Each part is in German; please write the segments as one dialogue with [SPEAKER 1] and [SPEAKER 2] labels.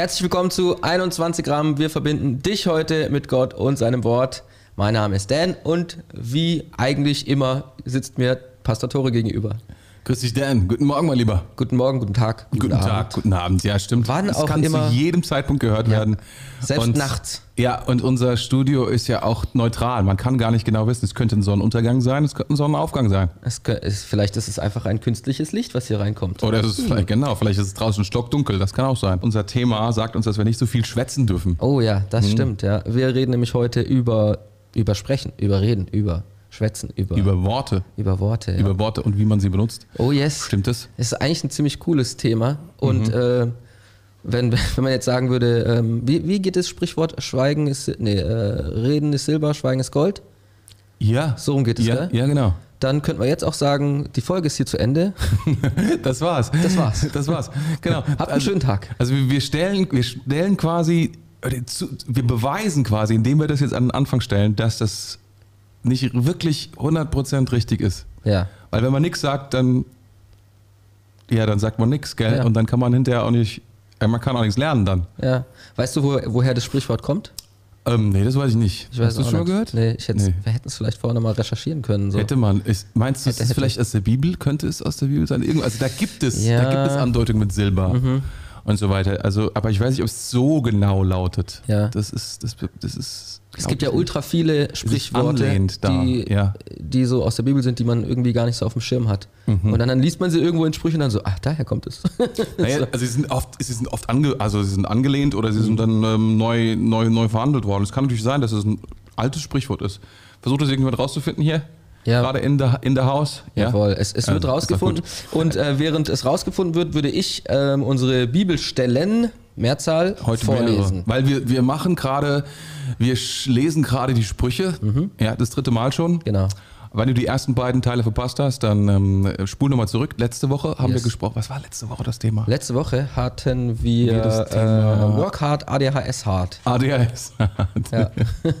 [SPEAKER 1] Herzlich willkommen zu 21 Gramm. Wir verbinden dich heute mit Gott und seinem Wort. Mein Name ist Dan und wie eigentlich immer sitzt mir Pastor Tore gegenüber.
[SPEAKER 2] Grüß dich, Dan. Guten Morgen, mein Lieber.
[SPEAKER 1] Guten Morgen, guten Tag.
[SPEAKER 2] Guten,
[SPEAKER 1] Abend.
[SPEAKER 2] Tag, guten Abend. Ja, stimmt.
[SPEAKER 1] Wann
[SPEAKER 2] das
[SPEAKER 1] auch
[SPEAKER 2] kann
[SPEAKER 1] immer.
[SPEAKER 2] zu jedem Zeitpunkt gehört werden.
[SPEAKER 1] Selbst
[SPEAKER 2] und,
[SPEAKER 1] nachts.
[SPEAKER 2] Ja, und unser Studio ist ja auch neutral. Man kann gar nicht genau wissen, es könnte ein Sonnenuntergang sein, es könnte ein Sonnenaufgang sein.
[SPEAKER 1] Es kö- ist, vielleicht ist es einfach ein künstliches Licht, was hier reinkommt.
[SPEAKER 2] Oder es ist vielleicht, genau, vielleicht ist es draußen stockdunkel. Das kann auch sein. Unser Thema sagt uns, dass wir nicht so viel schwätzen dürfen.
[SPEAKER 1] Oh ja, das
[SPEAKER 2] Mhm.
[SPEAKER 1] stimmt, ja. Wir reden nämlich heute über, über Sprechen, über Reden, über Schwätzen, über, über,
[SPEAKER 2] Über Worte.
[SPEAKER 1] Worte. Ja.
[SPEAKER 2] Über Worte und wie man sie benutzt.
[SPEAKER 1] oh yes.
[SPEAKER 2] Stimmt das?
[SPEAKER 1] Es ist eigentlich ein ziemlich cooles Thema. Und
[SPEAKER 2] Mhm.
[SPEAKER 1] äh, wenn, wenn man jetzt sagen würde, ähm, wie, wie geht das Sprichwort Schweigen ist, nee, äh, Reden ist Silber, Schweigen ist Gold?
[SPEAKER 2] Ja.
[SPEAKER 1] So rum geht es,
[SPEAKER 2] ja,
[SPEAKER 1] gell?
[SPEAKER 2] ja, genau.
[SPEAKER 1] Dann könnten wir jetzt auch sagen, die Folge ist hier zu Ende.
[SPEAKER 2] Das war's.
[SPEAKER 1] Das war's.
[SPEAKER 2] Das war's. Genau.
[SPEAKER 1] Habt einen schönen Tag.
[SPEAKER 2] Also wir stellen, wir stellen quasi, wir beweisen quasi, indem wir das jetzt an den Anfang stellen, dass das nicht wirklich 100% richtig ist.
[SPEAKER 1] Ja.
[SPEAKER 2] Weil wenn man nichts sagt, dann, ja, dann sagt man nichts, gell?
[SPEAKER 1] Ja.
[SPEAKER 2] Und dann kann man hinterher auch nicht, äh, man kann auch nichts lernen dann.
[SPEAKER 1] Ja. Weißt du, wo, woher das Sprichwort kommt?
[SPEAKER 2] Ähm, nee, das weiß ich nicht.
[SPEAKER 1] Ich
[SPEAKER 2] Hast du es schon gehört?
[SPEAKER 1] Nee, ich
[SPEAKER 2] Nee.
[SPEAKER 1] wir hätten es vielleicht vorher nochmal recherchieren können. So.
[SPEAKER 2] Hätte man. Ist, meinst du, es
[SPEAKER 1] Hätte,
[SPEAKER 2] ist vielleicht aus der Bibel? Könnte es aus der Bibel sein? Irgend- Also da gibt es,
[SPEAKER 1] Ja. Mhm.
[SPEAKER 2] da gibt es Andeutungen mit Silber und so weiter. Also, aber ich weiß nicht, ob es so genau lautet.
[SPEAKER 1] Ja.
[SPEAKER 2] Das ist, das, das ist.
[SPEAKER 1] Es gibt ja ultra viele Sprichworte, die,
[SPEAKER 2] ja.
[SPEAKER 1] die so aus der Bibel sind, die man irgendwie gar nicht so auf dem Schirm hat.
[SPEAKER 2] Mhm.
[SPEAKER 1] Und dann, dann liest man sie irgendwo in Sprüchen und dann so, ach, daher kommt es.
[SPEAKER 2] Naja, also sie sind oft, sie sind oft ange, also sie sind angelehnt oder sie sind dann ähm, neu, neu, neu verhandelt worden. Es kann natürlich sein, dass es ein altes Sprichwort ist. Versucht das irgendjemand rauszufinden hier?
[SPEAKER 1] Ja.
[SPEAKER 2] Gerade in der, in der Haus?
[SPEAKER 1] Jawohl, es, es wird
[SPEAKER 2] Also,
[SPEAKER 1] rausgefunden. Und äh, während es rausgefunden wird, würde ich ähm, unsere Bibelstellen, Mehrzahl,
[SPEAKER 2] Heute
[SPEAKER 1] vorlesen.
[SPEAKER 2] mehrere. Weil wir, wir machen gerade, wir lesen gerade die Sprüche. Ja, das dritte Mal schon.
[SPEAKER 1] Genau.
[SPEAKER 2] Wenn du die ersten beiden Teile verpasst hast, dann ähm, spul nochmal zurück. Letzte Woche haben
[SPEAKER 1] Yes.
[SPEAKER 2] wir gesprochen. Was war letzte Woche das Thema?
[SPEAKER 1] Letzte Woche hatten wir
[SPEAKER 2] Wir das Thema-
[SPEAKER 1] äh, Work Hard, ADHS Hard.
[SPEAKER 2] ADHS.
[SPEAKER 1] Ja.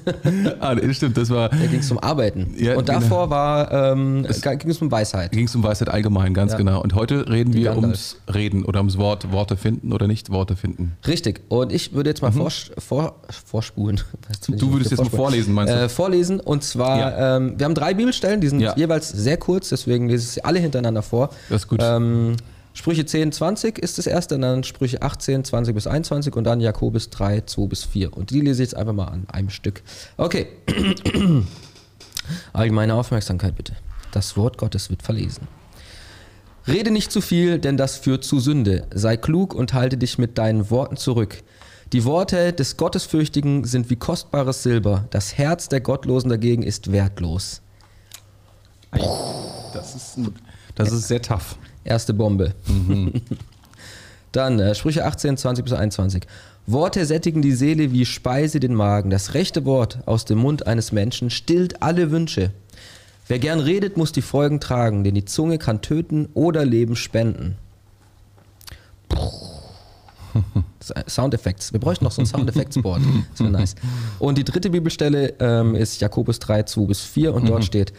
[SPEAKER 2] ah, das stimmt, das war.
[SPEAKER 1] Da ging es um Arbeiten.
[SPEAKER 2] Ja,
[SPEAKER 1] und
[SPEAKER 2] genau.
[SPEAKER 1] davor war, ähm, ging es um Weisheit.
[SPEAKER 2] ging es um Weisheit allgemein, ganz
[SPEAKER 1] Ja.
[SPEAKER 2] genau. Und heute reden wir
[SPEAKER 1] Gandalf.
[SPEAKER 2] ums Reden oder ums Wort, Worte finden oder nicht Worte finden.
[SPEAKER 1] Richtig. Und ich würde jetzt mal vor, vor, vorspulen.
[SPEAKER 2] Mhm. Du würdest jetzt mal vorlesen, meinst du?
[SPEAKER 1] Äh, vorlesen. Und zwar,
[SPEAKER 2] Ja.
[SPEAKER 1] ähm, wir haben drei Bibelstellen, die sind
[SPEAKER 2] Ja.
[SPEAKER 1] jeweils sehr kurz, deswegen lese ich sie alle hintereinander vor.
[SPEAKER 2] Das ist gut.
[SPEAKER 1] Ähm, Sprüche 10, 20 ist das erste, und dann Sprüche 18, 20 bis 21 und dann Jakobus 3, 2 bis 4. Und die lese ich jetzt einfach mal an einem Stück. Okay. Allgemeine Aufmerksamkeit bitte. Das Wort Gottes wird verlesen. Rede nicht zu viel, denn das führt zu Sünde. Sei klug und halte dich mit deinen Worten zurück. Die Worte des Gottesfürchtigen sind wie kostbares Silber. Das Herz der Gottlosen dagegen ist wertlos.
[SPEAKER 2] Das ist, ein, das ist sehr tough.
[SPEAKER 1] Erste Bombe. Dann äh, Sprüche 18, 20 bis 21. Worte sättigen die Seele wie Speise den Magen. Das rechte Wort aus dem Mund eines Menschen stillt alle Wünsche. Wer gern redet, muss die Folgen tragen, denn die Zunge kann töten oder Leben spenden. Soundeffekte. Wir bräuchten noch so ein Soundeffektsboard. Das wäre nice. Und die dritte Bibelstelle ähm, ist Jakobus 3, 2 bis 4 und dort steht,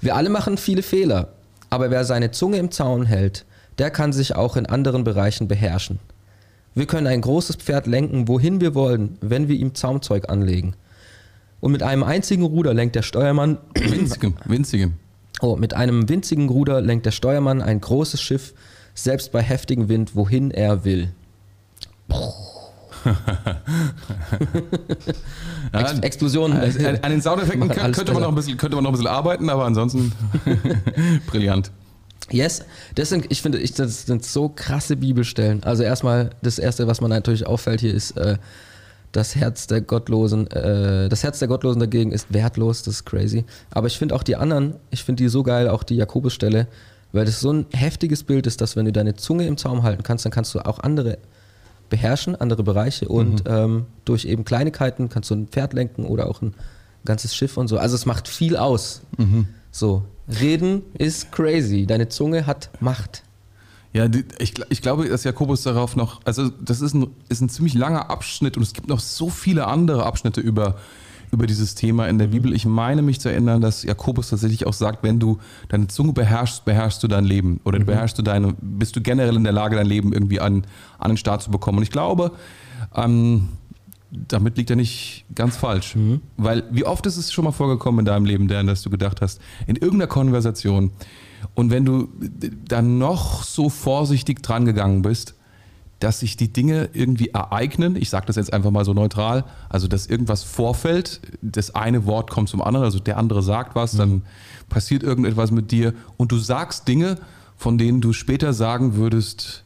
[SPEAKER 1] wir alle machen viele Fehler, aber wer seine Zunge im Zaun hält, der kann sich auch in anderen Bereichen beherrschen. Wir können ein großes Pferd lenken, wohin wir wollen, wenn wir ihm Zaumzeug anlegen. Und mit einem einzigen Ruder lenkt der Steuermann
[SPEAKER 2] Winzigem, winzigem.
[SPEAKER 1] Oh, mit einem winzigen Ruder lenkt der Steuermann ein großes Schiff, selbst bei heftigem Wind, wohin er will. Ex
[SPEAKER 2] Ja,
[SPEAKER 1] Explosionen.
[SPEAKER 2] Also, an an den Soundeffekten könnte man, noch ein bisschen, könnte man noch ein bisschen arbeiten, aber ansonsten brillant.
[SPEAKER 1] Yes, das sind, ich finde, ich, das sind so krasse Bibelstellen. Also erstmal, das erste, was man natürlich auffällt hier, ist äh, das Herz der Gottlosen. Äh, das Herz der Gottlosen dagegen ist wertlos, das ist crazy. Aber ich finde auch die anderen, ich finde die so geil, auch die Jakobusstelle, weil das so ein heftiges Bild ist, dass wenn du deine Zunge im Zaum halten kannst, dann kannst du auch andere beherrschen, andere Bereiche und ähm, durch eben Kleinigkeiten kannst du ein Pferd lenken oder auch ein ganzes Schiff und so. Also es macht viel aus. So, reden ist crazy. Deine Zunge hat Macht.
[SPEAKER 2] Ja, ich, ich glaube, dass Jakobus darauf noch, also das ist ein, ist ein ziemlich langer Abschnitt und es gibt noch so viele andere Abschnitte über, über dieses Thema in der Bibel. Ich meine mich zu erinnern, dass Jakobus tatsächlich auch sagt, wenn du deine Zunge beherrschst, beherrschst du dein Leben oder du beherrschst du deine, bist du generell in der Lage, dein Leben irgendwie an, an den Start zu bekommen. Und ich glaube, ähm, damit liegt er nicht ganz falsch.
[SPEAKER 1] Mhm.
[SPEAKER 2] Weil wie oft ist es schon mal vorgekommen in deinem Leben, Dan, dass du gedacht hast, in irgendeiner Konversation und wenn du dann noch so vorsichtig dran gegangen bist, dass sich die Dinge irgendwie ereignen, ich sage das jetzt einfach mal so neutral, also dass irgendwas vorfällt, das eine Wort kommt zum anderen, also der andere sagt was, dann passiert irgendetwas mit dir und du sagst Dinge, von denen du später sagen würdest,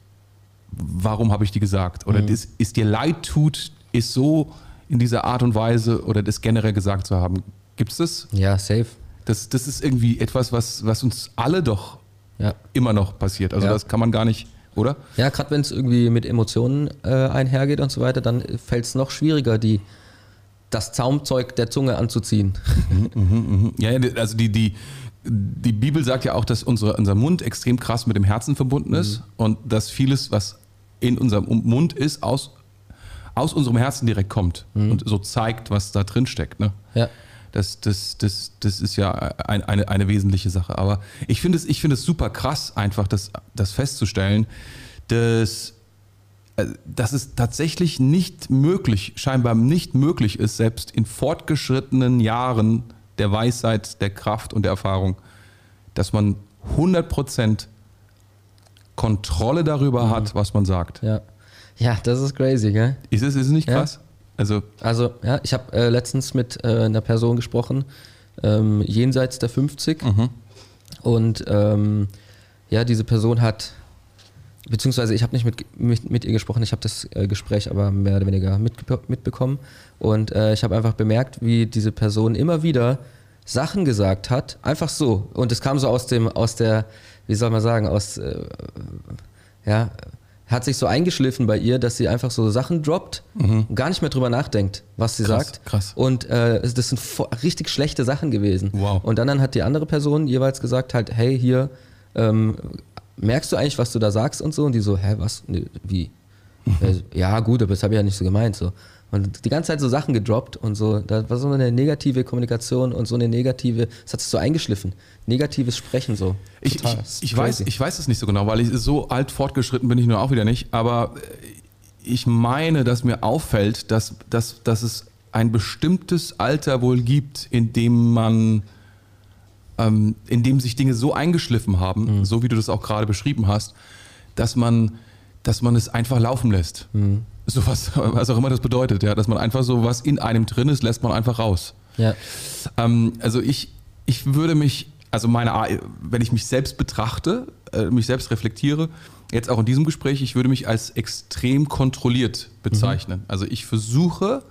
[SPEAKER 2] warum habe ich die gesagt? Oder ist, ist dir leid tut, ist so in dieser Art und Weise oder das generell gesagt zu haben. Gibt es das?
[SPEAKER 1] Ja, safe.
[SPEAKER 2] das? Das ist irgendwie etwas, was, was uns alle doch
[SPEAKER 1] Ja.
[SPEAKER 2] immer noch passiert. Also
[SPEAKER 1] Ja.
[SPEAKER 2] das kann man gar nicht, oder?
[SPEAKER 1] Ja, gerade wenn es irgendwie mit Emotionen äh, einhergeht und so weiter, dann fällt es noch schwieriger, die, das Zaumzeug der Zunge anzuziehen.
[SPEAKER 2] Ja, ja, also die, die, die Bibel sagt ja auch, dass unsere, unser Mund extrem krass mit dem Herzen verbunden ist und dass vieles, was in unserem Mund ist, aus, aus unserem Herzen direkt kommt und so zeigt, was da drin steckt. Ne?
[SPEAKER 1] Ja.
[SPEAKER 2] Das, das, das, das ist ja ein, eine, eine wesentliche Sache. Aber ich finde es, ich finde es super krass, einfach das, das festzustellen, dass, äh, dass es tatsächlich nicht möglich, scheinbar nicht möglich ist, selbst in fortgeschrittenen Jahren der Weisheit, der Kraft und der Erfahrung, dass man 100% Kontrolle darüber hat, was man sagt.
[SPEAKER 1] Ja. Ja, das ist crazy, gell?
[SPEAKER 2] Ist es, ist es nicht krass? Also,
[SPEAKER 1] Also, ja, ich habe äh, letztens mit äh, einer Person gesprochen, ähm, jenseits der 50. Und ähm, ja, diese Person hat, beziehungsweise ich habe nicht mit, mit, mit ihr gesprochen, ich habe das äh, Gespräch aber mehr oder weniger mitge- mitbekommen. Und äh, ich habe einfach bemerkt, wie diese Person immer wieder Sachen gesagt hat, einfach so. Und es kam so aus dem, aus der, wie soll man sagen, aus, äh, ja, hat sich so eingeschliffen bei ihr, dass sie einfach so Sachen droppt und gar nicht mehr drüber nachdenkt, was sie
[SPEAKER 2] Mhm. Krass,
[SPEAKER 1] sagt.
[SPEAKER 2] krass.
[SPEAKER 1] Und äh, das sind richtig schlechte Sachen gewesen.
[SPEAKER 2] Wow.
[SPEAKER 1] Und dann, dann hat die andere Person jeweils gesagt halt, hey, hier, ähm, merkst du eigentlich, was du da sagst und so? Und die so, hä, was? Nee, wie? Äh, ja, gut, aber das habe ich ja nicht so gemeint. So. Und die ganze Zeit so Sachen gedroppt und so. Da war so eine negative Kommunikation und so eine negative, es hat sich so eingeschliffen. Negatives Sprechen so.
[SPEAKER 2] Ich,
[SPEAKER 1] Total.
[SPEAKER 2] ich, ich, weiß, ich weiß es nicht so genau, weil ich so alt fortgeschritten bin ich nur auch wieder nicht. Aber äh, ich meine, dass mir auffällt, dass, dass, dass es ein bestimmtes Alter wohl gibt, in dem man, ähm, in dem sich Dinge so eingeschliffen haben,
[SPEAKER 1] Mhm.
[SPEAKER 2] so wie du das auch gerade beschrieben hast, dass man, dass man es einfach laufen lässt.
[SPEAKER 1] Mhm.
[SPEAKER 2] So was, was auch immer das bedeutet, ja, dass man einfach so was in einem drin ist, lässt man einfach raus.
[SPEAKER 1] Ja.
[SPEAKER 2] Ähm, also ich, ich würde mich, also meine, wenn ich mich selbst betrachte, äh, mich selbst reflektiere, jetzt auch in diesem Gespräch, ich würde mich als extrem kontrolliert bezeichnen.
[SPEAKER 1] Mhm.
[SPEAKER 2] Also ich versuche,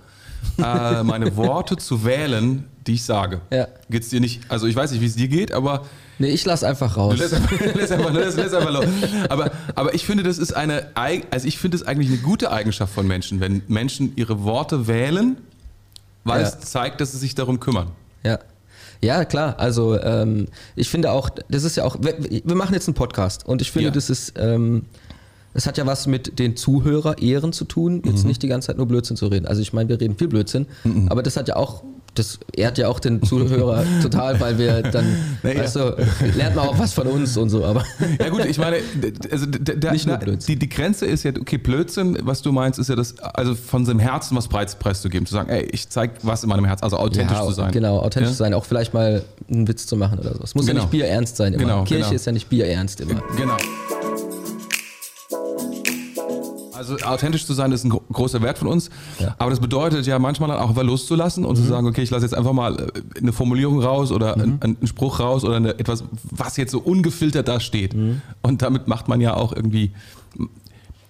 [SPEAKER 2] äh, meine Worte zu wählen, die ich sage.
[SPEAKER 1] Ja.
[SPEAKER 2] Geht's dir nicht, also ich weiß nicht, wie es dir geht, aber
[SPEAKER 1] Nee, ich lass einfach raus.
[SPEAKER 2] Du lässt einfach, lässt einfach, lässt, lässt einfach los. Aber, aber ich finde, das ist eine, also ich finde es eigentlich eine gute Eigenschaft von Menschen, wenn Menschen ihre Worte wählen, weil
[SPEAKER 1] Ja.
[SPEAKER 2] es zeigt, dass sie sich darum kümmern.
[SPEAKER 1] Ja. Ja, klar. Also ähm, ich finde auch, das ist ja auch, wir, wir machen jetzt einen Podcast und ich finde,
[SPEAKER 2] Ja.
[SPEAKER 1] das ist, ähm, es hat ja was mit den Zuhörer Ehren zu tun, jetzt
[SPEAKER 2] Mhm.
[SPEAKER 1] nicht die ganze Zeit nur Blödsinn zu reden. Also ich meine, wir reden viel Blödsinn,
[SPEAKER 2] Mhm.
[SPEAKER 1] aber das hat ja auch, das ehrt ja auch den Zuhörer total, weil wir dann,
[SPEAKER 2] Naja.
[SPEAKER 1] weißt du, lernt man auch was von uns und so, aber
[SPEAKER 2] Ja gut, ich meine, also d- d-
[SPEAKER 1] Nicht nur Blödsinn.
[SPEAKER 2] Die, die Grenze ist ja, okay, Blödsinn, was du meinst, ist ja das, also von seinem Herzen was Preis, preiszugeben, zu sagen, ey, ich zeig was in meinem Herzen, also authentisch
[SPEAKER 1] ja,
[SPEAKER 2] zu sein.
[SPEAKER 1] Genau, authentisch
[SPEAKER 2] Ja?
[SPEAKER 1] zu sein, auch vielleicht mal einen Witz zu machen oder so. Es muss
[SPEAKER 2] Genau.
[SPEAKER 1] ja nicht bierernst sein immer.
[SPEAKER 2] Genau,
[SPEAKER 1] Kirche
[SPEAKER 2] genau.
[SPEAKER 1] ist ja nicht bierernst immer.
[SPEAKER 2] Genau. Also authentisch zu sein ist ein gro- großer Wert von uns,
[SPEAKER 1] Ja. Mhm.
[SPEAKER 2] aber das bedeutet ja manchmal dann auch was loszulassen und zu sagen, okay, ich lasse jetzt einfach mal äh, eine Formulierung raus oder
[SPEAKER 1] Mhm.
[SPEAKER 2] einen, einen Spruch raus oder eine, etwas, was jetzt so ungefiltert da steht.
[SPEAKER 1] Mhm.
[SPEAKER 2] Und damit macht man ja auch irgendwie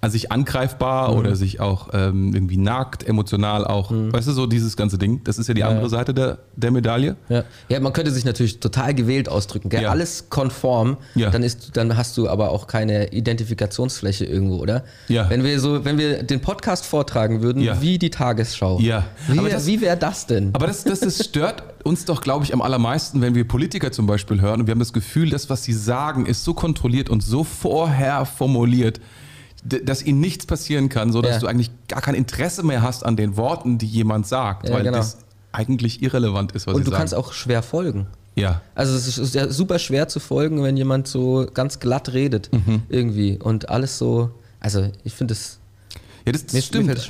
[SPEAKER 2] also sich angreifbar
[SPEAKER 1] Mhm.
[SPEAKER 2] oder sich auch ähm, irgendwie nackt, emotional auch, weißt du, so dieses ganze Ding. Das ist ja die andere
[SPEAKER 1] ja.
[SPEAKER 2] Seite der, der Medaille.
[SPEAKER 1] Ja. ja, man könnte sich natürlich total gewählt ausdrücken. Gell? Alles konform, dann, ist, dann hast du aber auch keine Identifikationsfläche irgendwo, oder?
[SPEAKER 2] Ja.
[SPEAKER 1] Wenn wir so, wenn wir den Podcast vortragen würden, wie die Tagesschau.
[SPEAKER 2] Ja.
[SPEAKER 1] Wie,
[SPEAKER 2] das-
[SPEAKER 1] wie wäre das denn?
[SPEAKER 2] Aber das, das, das stört uns doch, glaube ich, am allermeisten, wenn wir Politiker zum Beispiel hören und wir haben das Gefühl, das, was sie sagen, ist so kontrolliert und so vorher formuliert, dass ihnen nichts passieren kann, so dass
[SPEAKER 1] Ja.
[SPEAKER 2] du eigentlich gar kein Interesse mehr hast an den Worten, die jemand sagt,
[SPEAKER 1] Ja,
[SPEAKER 2] weil
[SPEAKER 1] genau.
[SPEAKER 2] das eigentlich irrelevant ist, was
[SPEAKER 1] Und
[SPEAKER 2] sie
[SPEAKER 1] du
[SPEAKER 2] sagen.
[SPEAKER 1] kannst auch schwer folgen.
[SPEAKER 2] ja.
[SPEAKER 1] Also es ist ja super schwer zu folgen, wenn jemand so ganz glatt redet
[SPEAKER 2] Mhm.
[SPEAKER 1] irgendwie und alles so. Also ich finde es.
[SPEAKER 2] Ja, das, das stimmt. Das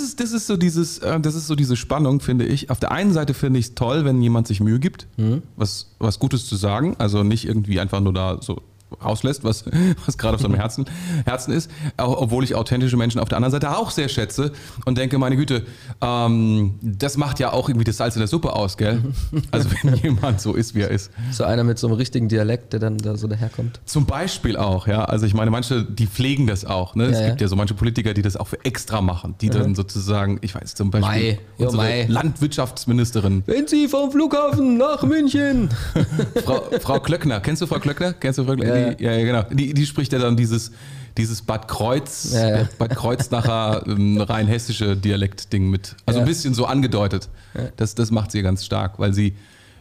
[SPEAKER 2] ist, das ist so dieses, äh, das ist so diese Spannung, finde ich. Auf der einen Seite finde ich es toll, wenn jemand sich Mühe gibt,
[SPEAKER 1] Mhm.
[SPEAKER 2] was, was Gutes zu sagen, also nicht irgendwie einfach nur da so rauslässt, was, was gerade auf seinem Herzen, Herzen ist, obwohl ich authentische Menschen auf der anderen Seite auch sehr schätze und denke, meine Güte, ähm, das macht ja auch irgendwie das Salz in der Suppe aus, gell? Also wenn jemand so ist, wie er ist.
[SPEAKER 1] So einer mit so einem richtigen Dialekt, der dann da so daherkommt.
[SPEAKER 2] Zum Beispiel auch, ja. Also ich meine, manche, die pflegen das auch. Ne? es
[SPEAKER 1] Ja,
[SPEAKER 2] gibt
[SPEAKER 1] ja.
[SPEAKER 2] ja so manche Politiker, die das auch für extra machen, die dann sozusagen, ich weiß zum Beispiel,
[SPEAKER 1] Mai. Jo, Mai.
[SPEAKER 2] Landwirtschaftsministerin,
[SPEAKER 1] Wenn Sie vom Flughafen nach München.
[SPEAKER 2] Frau, Frau Klöckner. Kennst du Frau Klöckner? Kennst du Frau Klöckner?
[SPEAKER 1] Ja,
[SPEAKER 2] Die, ja, ja, genau. Die, die spricht ja dann dieses, dieses Bad Kreuz,
[SPEAKER 1] Ja, ja.
[SPEAKER 2] Bad Kreuznacher ähm, rein hessische Dialektding mit. Also ein bisschen so angedeutet. Das, das macht sie ganz stark, weil sie,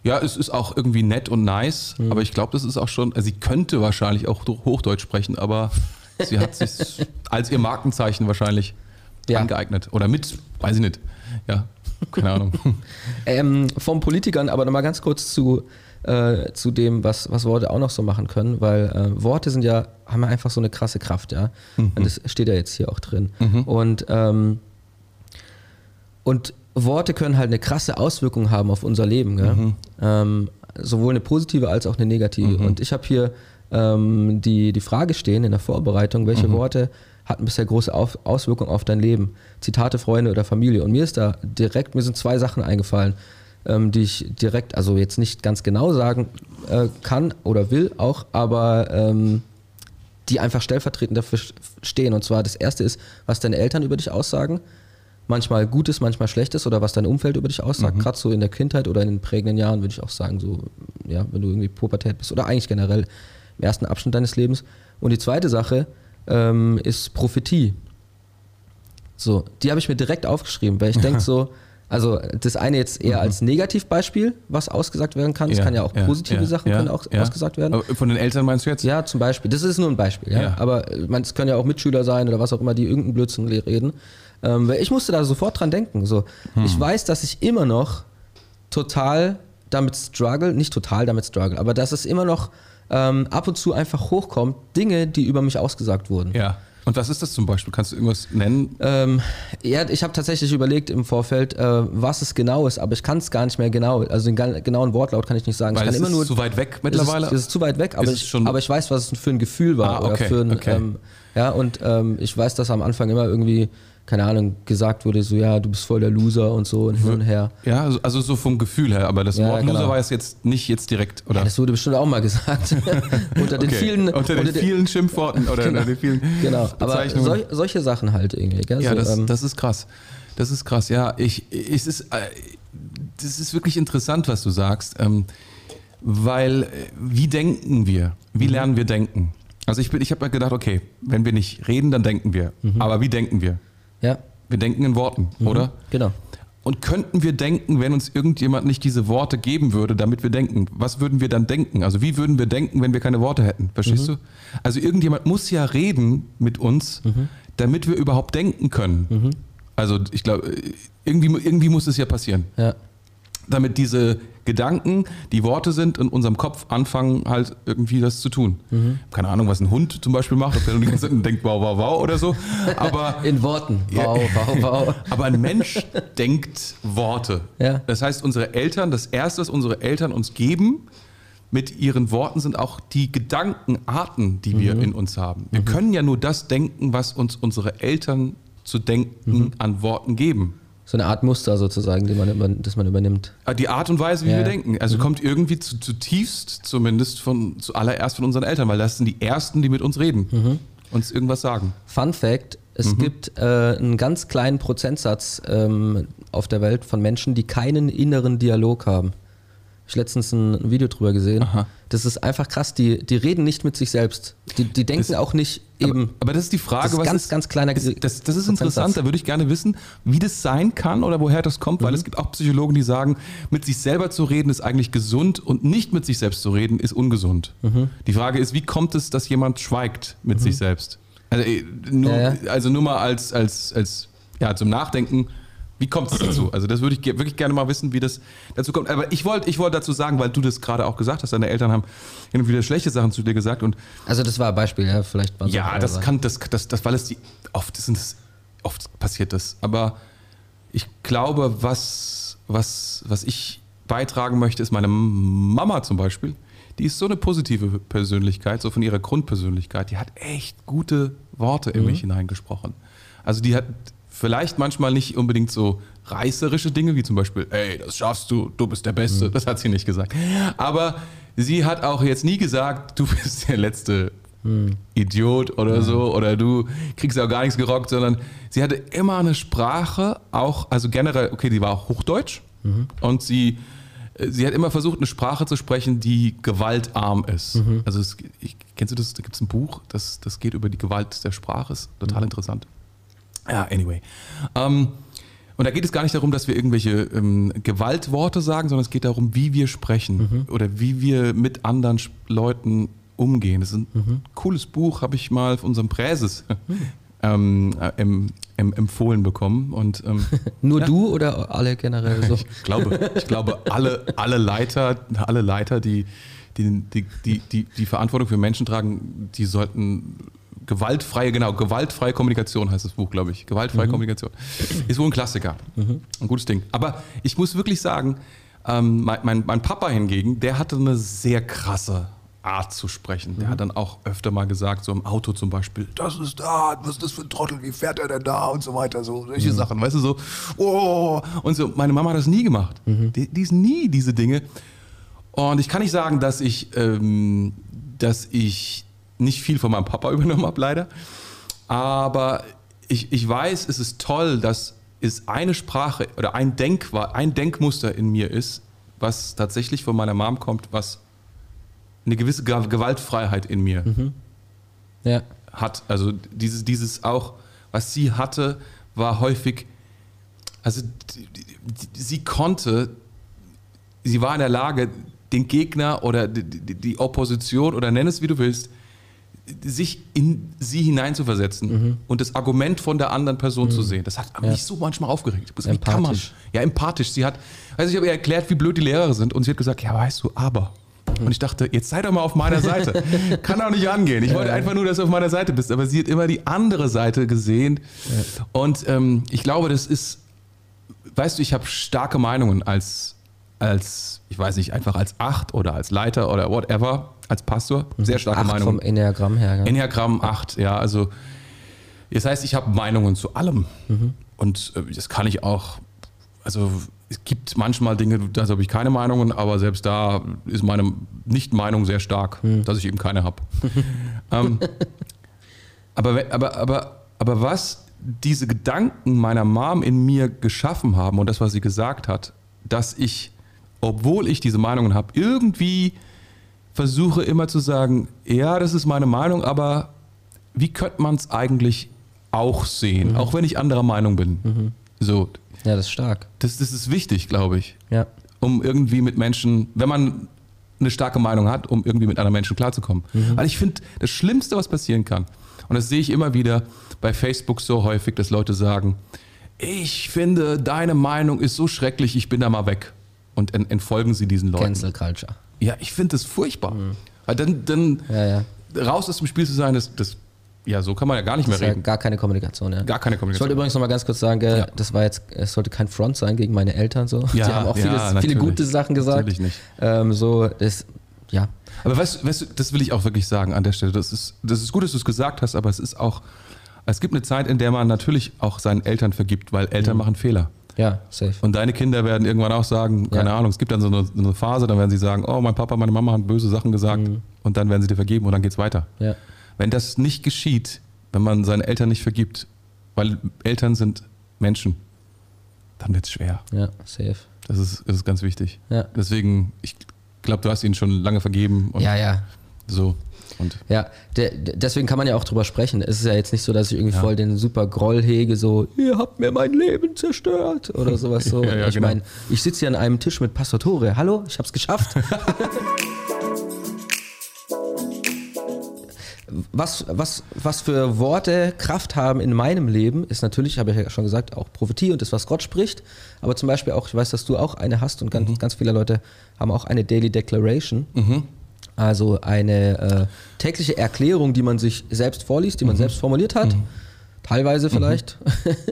[SPEAKER 2] ja, es ist auch irgendwie nett und nice,
[SPEAKER 1] Mhm.
[SPEAKER 2] aber ich glaube, das ist auch schon, also sie könnte wahrscheinlich auch Hochdeutsch sprechen, aber sie hat sich als ihr Markenzeichen wahrscheinlich angeeignet. Oder mit, weiß ich nicht. Ja, keine Ahnung.
[SPEAKER 1] Ähm, vom Politikern, aber nochmal ganz kurz zu, äh, zu dem, was, was Worte auch noch so machen können, weil äh, Worte sind ja, haben ja einfach so eine krasse Kraft, ja. Und das steht ja jetzt hier auch drin. Und, ähm, und Worte können halt eine krasse Auswirkung haben auf unser Leben, gell? Ähm, sowohl eine positive als auch eine negative. Und ich habe hier ähm, die, die Frage stehen in der Vorbereitung, welche Worte hatten bisher große auf Auswirkungen auf dein Leben? Zitate, Freunde oder Familie. Und mir ist da direkt, mir sind zwei Sachen eingefallen, ähm, die ich direkt, also jetzt nicht ganz genau sagen äh, kann oder will auch, aber ähm, die einfach stellvertretend dafür stehen. Und zwar das erste ist, was deine Eltern über dich aussagen. Manchmal Gutes, manchmal Schlechtes oder was dein Umfeld über dich aussagt. Gerade so in der Kindheit oder in den prägenden Jahren würde ich auch sagen, so, ja, wenn du irgendwie Pubertät bist oder eigentlich generell im ersten Abschnitt deines Lebens. Und die zweite Sache ähm, ist Prophetie. So, die habe ich mir direkt aufgeschrieben, weil ich denke so, also das eine jetzt eher als Negativbeispiel, was ausgesagt werden kann. Es kann ja auch positive
[SPEAKER 2] ja,
[SPEAKER 1] Sachen
[SPEAKER 2] ja,
[SPEAKER 1] können auch
[SPEAKER 2] ja.
[SPEAKER 1] ausgesagt werden.
[SPEAKER 2] Aber Von den Eltern meinst du jetzt?
[SPEAKER 1] Ja, zum Beispiel. Das ist nur ein Beispiel. Ja?
[SPEAKER 2] Ja.
[SPEAKER 1] Aber äh, man, es können ja auch Mitschüler sein oder was auch immer, die irgendeinen Blödsinn reden. Ähm, weil ich musste da sofort dran denken. So. Ich weiß, dass ich immer noch total damit struggle, nicht total damit struggle, aber dass es immer noch ähm, ab und zu einfach hochkommt, Dinge, die über mich ausgesagt wurden.
[SPEAKER 2] Ja. Und was ist das zum Beispiel? Kannst du irgendwas nennen?
[SPEAKER 1] Ähm, ja, ich habe tatsächlich überlegt im Vorfeld, äh, was es genau ist, aber ich kann es gar nicht mehr genau. Also den genauen Wortlaut kann ich nicht sagen.
[SPEAKER 2] Weil
[SPEAKER 1] ich kann
[SPEAKER 2] es
[SPEAKER 1] immer
[SPEAKER 2] ist
[SPEAKER 1] nur
[SPEAKER 2] zu weit weg
[SPEAKER 1] Es
[SPEAKER 2] mittlerweile.
[SPEAKER 1] ist, es ist zu weit weg, aber
[SPEAKER 2] es
[SPEAKER 1] ich, aber ich weiß, was es für ein Gefühl war.
[SPEAKER 2] Ah, okay,
[SPEAKER 1] oder für ein,
[SPEAKER 2] okay.
[SPEAKER 1] ähm, ja, und ähm, ich weiß, dass am Anfang immer irgendwie, keine Ahnung, gesagt wurde, so, ja, du bist voll der Loser und so und hin und her.
[SPEAKER 2] Ja, also- also so vom Gefühl her, aber das
[SPEAKER 1] Ja,
[SPEAKER 2] Wort Loser
[SPEAKER 1] genau.
[SPEAKER 2] war es jetzt nicht jetzt direkt, oder?
[SPEAKER 1] Ja, das wurde bestimmt auch mal gesagt. unter den
[SPEAKER 2] Okay.
[SPEAKER 1] vielen,
[SPEAKER 2] unter den vielen Schimpfworten oder
[SPEAKER 1] Genau.
[SPEAKER 2] unter den vielen
[SPEAKER 1] Genau, aber sol solche Sachen halt irgendwie. Gell?
[SPEAKER 2] ja,
[SPEAKER 1] so,
[SPEAKER 2] das,
[SPEAKER 1] ähm,
[SPEAKER 2] das ist krass. Das ist krass, ja. Ich, es ist, äh, das ist wirklich interessant, was du sagst, ähm, weil äh, wie denken wir? Wie
[SPEAKER 1] Mhm.
[SPEAKER 2] lernen wir denken? Also ich, bin- ich habe mir gedacht, okay, wenn wir nicht reden, dann denken wir.
[SPEAKER 1] Mhm.
[SPEAKER 2] Aber wie denken wir?
[SPEAKER 1] Ja,
[SPEAKER 2] Wir denken in Worten, oder?
[SPEAKER 1] genau.
[SPEAKER 2] Und könnten wir denken, wenn uns irgendjemand nicht diese Worte geben würde, damit wir denken? Was würden wir dann denken? Also wie würden wir denken, wenn wir keine Worte hätten? Verstehst du? Also irgendjemand muss ja reden mit uns, damit wir überhaupt denken können. Also ich glaube, irgendwie, irgendwie muss es ja passieren.
[SPEAKER 1] Ja.
[SPEAKER 2] Damit diese Gedanken, die Worte sind, in unserem Kopf anfangen halt irgendwie das zu tun. Keine Ahnung, was ein Hund zum Beispiel macht, ob der die ganze Zeit denkt, wow, wow, wow oder so. Aber
[SPEAKER 1] In Worten. Wow, wow, wow.
[SPEAKER 2] aber ein Mensch denkt Worte.
[SPEAKER 1] Ja.
[SPEAKER 2] Das heißt, unsere Eltern, das Erste, was unsere Eltern uns geben, mit ihren Worten sind auch die Gedankenarten, die wir in uns haben. Wir können ja nur das denken, was uns unsere Eltern zu denken an Worten geben.
[SPEAKER 1] So eine Art Muster sozusagen, die man über, das man übernimmt.
[SPEAKER 2] Ah, Die Art und Weise, wie
[SPEAKER 1] Ja.
[SPEAKER 2] wir denken. Also kommt irgendwie zu, zutiefst zumindest von zuallererst von unseren Eltern, weil das sind die Ersten, die mit uns reden, uns irgendwas sagen.
[SPEAKER 1] Fun Fact: Es
[SPEAKER 2] Mhm.
[SPEAKER 1] gibt äh, einen ganz kleinen Prozentsatz ähm, auf der Welt von Menschen, die keinen inneren Dialog haben. Ich habe letztens ein, ein Video drüber gesehen.
[SPEAKER 2] Aha.
[SPEAKER 1] Das ist einfach krass. Die, die reden nicht mit sich selbst. Die, die denken
[SPEAKER 2] Das-
[SPEAKER 1] auch nicht eben.
[SPEAKER 2] Aber, aber das ist die Frage,
[SPEAKER 1] Das ist
[SPEAKER 2] was
[SPEAKER 1] ganz,
[SPEAKER 2] ist,
[SPEAKER 1] ganz kleiner
[SPEAKER 2] das, das, das ist interessant, da würde ich gerne wissen, wie das sein kann oder woher das kommt,
[SPEAKER 1] Mhm.
[SPEAKER 2] weil es gibt auch Psychologen, die sagen, mit sich selber zu reden ist eigentlich gesund und nicht mit sich selbst zu reden ist ungesund.
[SPEAKER 1] Mhm.
[SPEAKER 2] Die Frage ist, wie kommt es, dass jemand schweigt mit sich selbst? Also, äh, nur,
[SPEAKER 1] Ja,
[SPEAKER 2] also nur mal als, als, als ja, zum Nachdenken, wie kommt es dazu? Also das würde ich wirklich gerne mal wissen, wie das dazu kommt. Aber ich wollte ich wollte dazu sagen, weil du das gerade auch gesagt hast, deine Eltern haben hin und wieder schlechte Sachen zu dir gesagt und
[SPEAKER 1] Also, das war ein Beispiel, ja. Vielleicht
[SPEAKER 2] ja, das kann, das, das, das, weil es die, oft sind es oft passiert das. Aber ich glaube, was, was, was ich beitragen möchte, ist meine Mama zum Beispiel. Die ist so eine positive Persönlichkeit, so von ihrer Grundpersönlichkeit. Die hat echt gute Worte in
[SPEAKER 1] Mhm.
[SPEAKER 2] mich hineingesprochen. Also die hat vielleicht manchmal nicht unbedingt so reißerische Dinge, wie zum Beispiel, ey, das schaffst du, du bist der Beste.
[SPEAKER 1] Mhm.
[SPEAKER 2] Das hat sie nicht gesagt. Aber sie hat auch jetzt nie gesagt, du bist der letzte
[SPEAKER 1] Mhm.
[SPEAKER 2] Idiot oder so oder du kriegst auch gar nichts gerockt, sondern sie hatte immer eine Sprache, auch, also generell, okay, die war auch Hochdeutsch
[SPEAKER 1] Mhm.
[SPEAKER 2] und sie, äh, sie hat immer versucht, eine Sprache zu sprechen, die gewaltarm ist.
[SPEAKER 1] Mhm.
[SPEAKER 2] Also es, ich, kennst du das, da gibt es ein Buch, das, das geht über die Gewalt der Sprache, ist
[SPEAKER 1] Mhm.
[SPEAKER 2] total interessant. Ja, anyway. Ähm, und da geht es gar nicht darum, dass wir irgendwelche ähm, Gewaltworte sagen, sondern es geht darum, wie wir sprechen oder wie wir mit anderen Leuten umgehen. Das ist ein cooles Buch, habe ich mal von unserem Präses ähm, äh, em, em, empfohlen bekommen. Und ähm,
[SPEAKER 1] Nur du oder alle generell so?
[SPEAKER 2] ich glaube, ich glaube alle, alle Leiter, alle Leiter, die die, die, die, die die Verantwortung für Menschen tragen, die sollten gewaltfreie, genau, gewaltfreie Kommunikation heißt das Buch, glaube ich. Gewaltfreie Kommunikation. Ist wohl ein Klassiker. Ein gutes Ding. Aber ich muss wirklich sagen, ähm, mein, mein, mein Papa hingegen, der hatte eine sehr krasse Art zu sprechen. Der hat dann auch öfter mal gesagt, so im Auto zum Beispiel, das ist da, was ist das für ein Trottel, wie fährt er denn da und so weiter, so solche Sachen, weißt du, so, oh, und so. Meine Mama hat das nie gemacht. Die, die ist nie diese Dinge. Und ich kann nicht sagen, dass ich, ähm, dass ich nicht viel von meinem Papa übernommen habe, leider. Aber ich, ich weiß, es ist toll, dass es eine Sprache oder ein, Denk, ein Denkmuster in mir ist, was tatsächlich von meiner Mom kommt, was eine gewisse Ge- Gewaltfreiheit in mir
[SPEAKER 1] Ja.
[SPEAKER 2] hat. Also dieses, dieses auch, was sie hatte, war häufig, also die, die, die, sie konnte, sie war in der Lage, den Gegner oder die, die, die Opposition oder nenn es wie du willst, sich in sie hineinzuversetzen und das Argument von der anderen Person zu sehen. Das hat
[SPEAKER 1] Ja.
[SPEAKER 2] mich so manchmal aufgeregt. Wie kann man?
[SPEAKER 1] Empathisch.
[SPEAKER 2] Ja, empathisch. Sie hat, also ich habe ihr erklärt, wie blöd die Lehrer sind und sie hat gesagt, ja, weißt du, aber. Und ich dachte, jetzt sei doch mal auf meiner Seite. Kann auch nicht angehen. Ich wollte einfach nur, dass du auf meiner Seite bist. Aber sie hat immer die andere Seite gesehen. Und ähm, ich glaube, das ist, weißt du, ich habe starke Meinungen als, als, ich weiß nicht, einfach als Acht oder als Leiter oder whatever, als Pastor. Sehr starke
[SPEAKER 1] Acht
[SPEAKER 2] Meinungen.
[SPEAKER 1] vom Enneagramm her. Ja.
[SPEAKER 2] Enneagramm 8, ja, also das heißt, ich habe Meinungen zu allem. Und äh, das kann ich auch, also es gibt manchmal Dinge, da habe ich keine Meinungen, aber selbst da ist meine Nicht-Meinung sehr stark, dass ich eben keine habe. ähm, aber, aber, aber, aber was diese Gedanken meiner Mom in mir geschaffen haben und das, was sie gesagt hat, dass ich, obwohl ich diese Meinungen habe, irgendwie versuche immer zu sagen, ja, das ist meine Meinung, aber wie könnte man es eigentlich auch sehen, auch wenn ich anderer Meinung bin. So,
[SPEAKER 1] ja, das ist stark.
[SPEAKER 2] das, das ist wichtig, glaube ich,
[SPEAKER 1] Ja.
[SPEAKER 2] um irgendwie mit Menschen, wenn man eine starke Meinung hat, um irgendwie mit anderen Menschen klarzukommen. Weil ich finde, das Schlimmste, was passieren kann, und das sehe ich immer wieder bei Facebook so häufig, dass Leute sagen, ich finde, deine Meinung ist so schrecklich, ich bin da mal weg. Und ent entfolgen sie diesen Leuten.
[SPEAKER 1] Cancel Culture.
[SPEAKER 2] Ja, ich finde das furchtbar. Weil dann, dann
[SPEAKER 1] Ja, ja.
[SPEAKER 2] raus aus dem Spiel zu sein, das, das, ja, so kann man ja gar nicht mehr
[SPEAKER 1] Das ja
[SPEAKER 2] reden.
[SPEAKER 1] gar keine Kommunikation, ja.
[SPEAKER 2] Gar keine
[SPEAKER 1] Ich wollte
[SPEAKER 2] Kommunikation.
[SPEAKER 1] übrigens noch mal ganz kurz sagen,
[SPEAKER 2] Ja.
[SPEAKER 1] das war jetzt, es sollte kein Front sein gegen meine Eltern so.
[SPEAKER 2] Ja,
[SPEAKER 1] Die haben auch
[SPEAKER 2] ja,
[SPEAKER 1] vieles, viele gute Sachen gesagt.
[SPEAKER 2] Natürlich nicht.
[SPEAKER 1] Ähm, so, das, ja.
[SPEAKER 2] Aber weißt, weißt du, das will ich auch wirklich sagen an der Stelle. Das ist, das ist gut, dass du es gesagt hast, aber es ist auch, es gibt eine Zeit, in der man natürlich auch seinen Eltern vergibt, weil Eltern machen Fehler.
[SPEAKER 1] Ja, safe.
[SPEAKER 2] Und deine Kinder werden irgendwann auch sagen, keine
[SPEAKER 1] Ja.
[SPEAKER 2] Ahnung, es gibt dann so eine, eine Phase, dann werden sie sagen, oh, mein Papa, meine Mama haben böse Sachen gesagt und dann werden sie dir vergeben und dann geht's weiter.
[SPEAKER 1] Ja.
[SPEAKER 2] Wenn das nicht geschieht, wenn man seinen Eltern nicht vergibt, weil Eltern sind Menschen, dann wird's schwer.
[SPEAKER 1] Ja, safe.
[SPEAKER 2] Das ist, das ist ganz wichtig.
[SPEAKER 1] Ja.
[SPEAKER 2] Deswegen, ich glaube, du hast ihnen schon lange vergeben
[SPEAKER 1] Ja, ja.
[SPEAKER 2] so. Und
[SPEAKER 1] Ja, der- deswegen kann man ja auch drüber sprechen. Es ist ja jetzt nicht so, dass ich irgendwie
[SPEAKER 2] Ja.
[SPEAKER 1] voll den super Groll hege, so, ihr habt mir mein Leben zerstört oder sowas so.
[SPEAKER 2] Ja, ja,
[SPEAKER 1] ich
[SPEAKER 2] genau.
[SPEAKER 1] meine, ich sitze hier an einem Tisch mit Pastor Tore. Hallo, ich hab's geschafft. was, was, was für Worte Kraft haben in meinem Leben, ist natürlich, habe ich ja schon gesagt, auch Prophetie und das, was Gott spricht. Aber zum Beispiel auch, ich weiß, dass du auch eine hast und ganz, ganz viele Leute haben auch eine Daily Declaration. Also eine äh, tägliche Erklärung, die man sich selbst vorliest, die man selbst formuliert hat. teilweise vielleicht,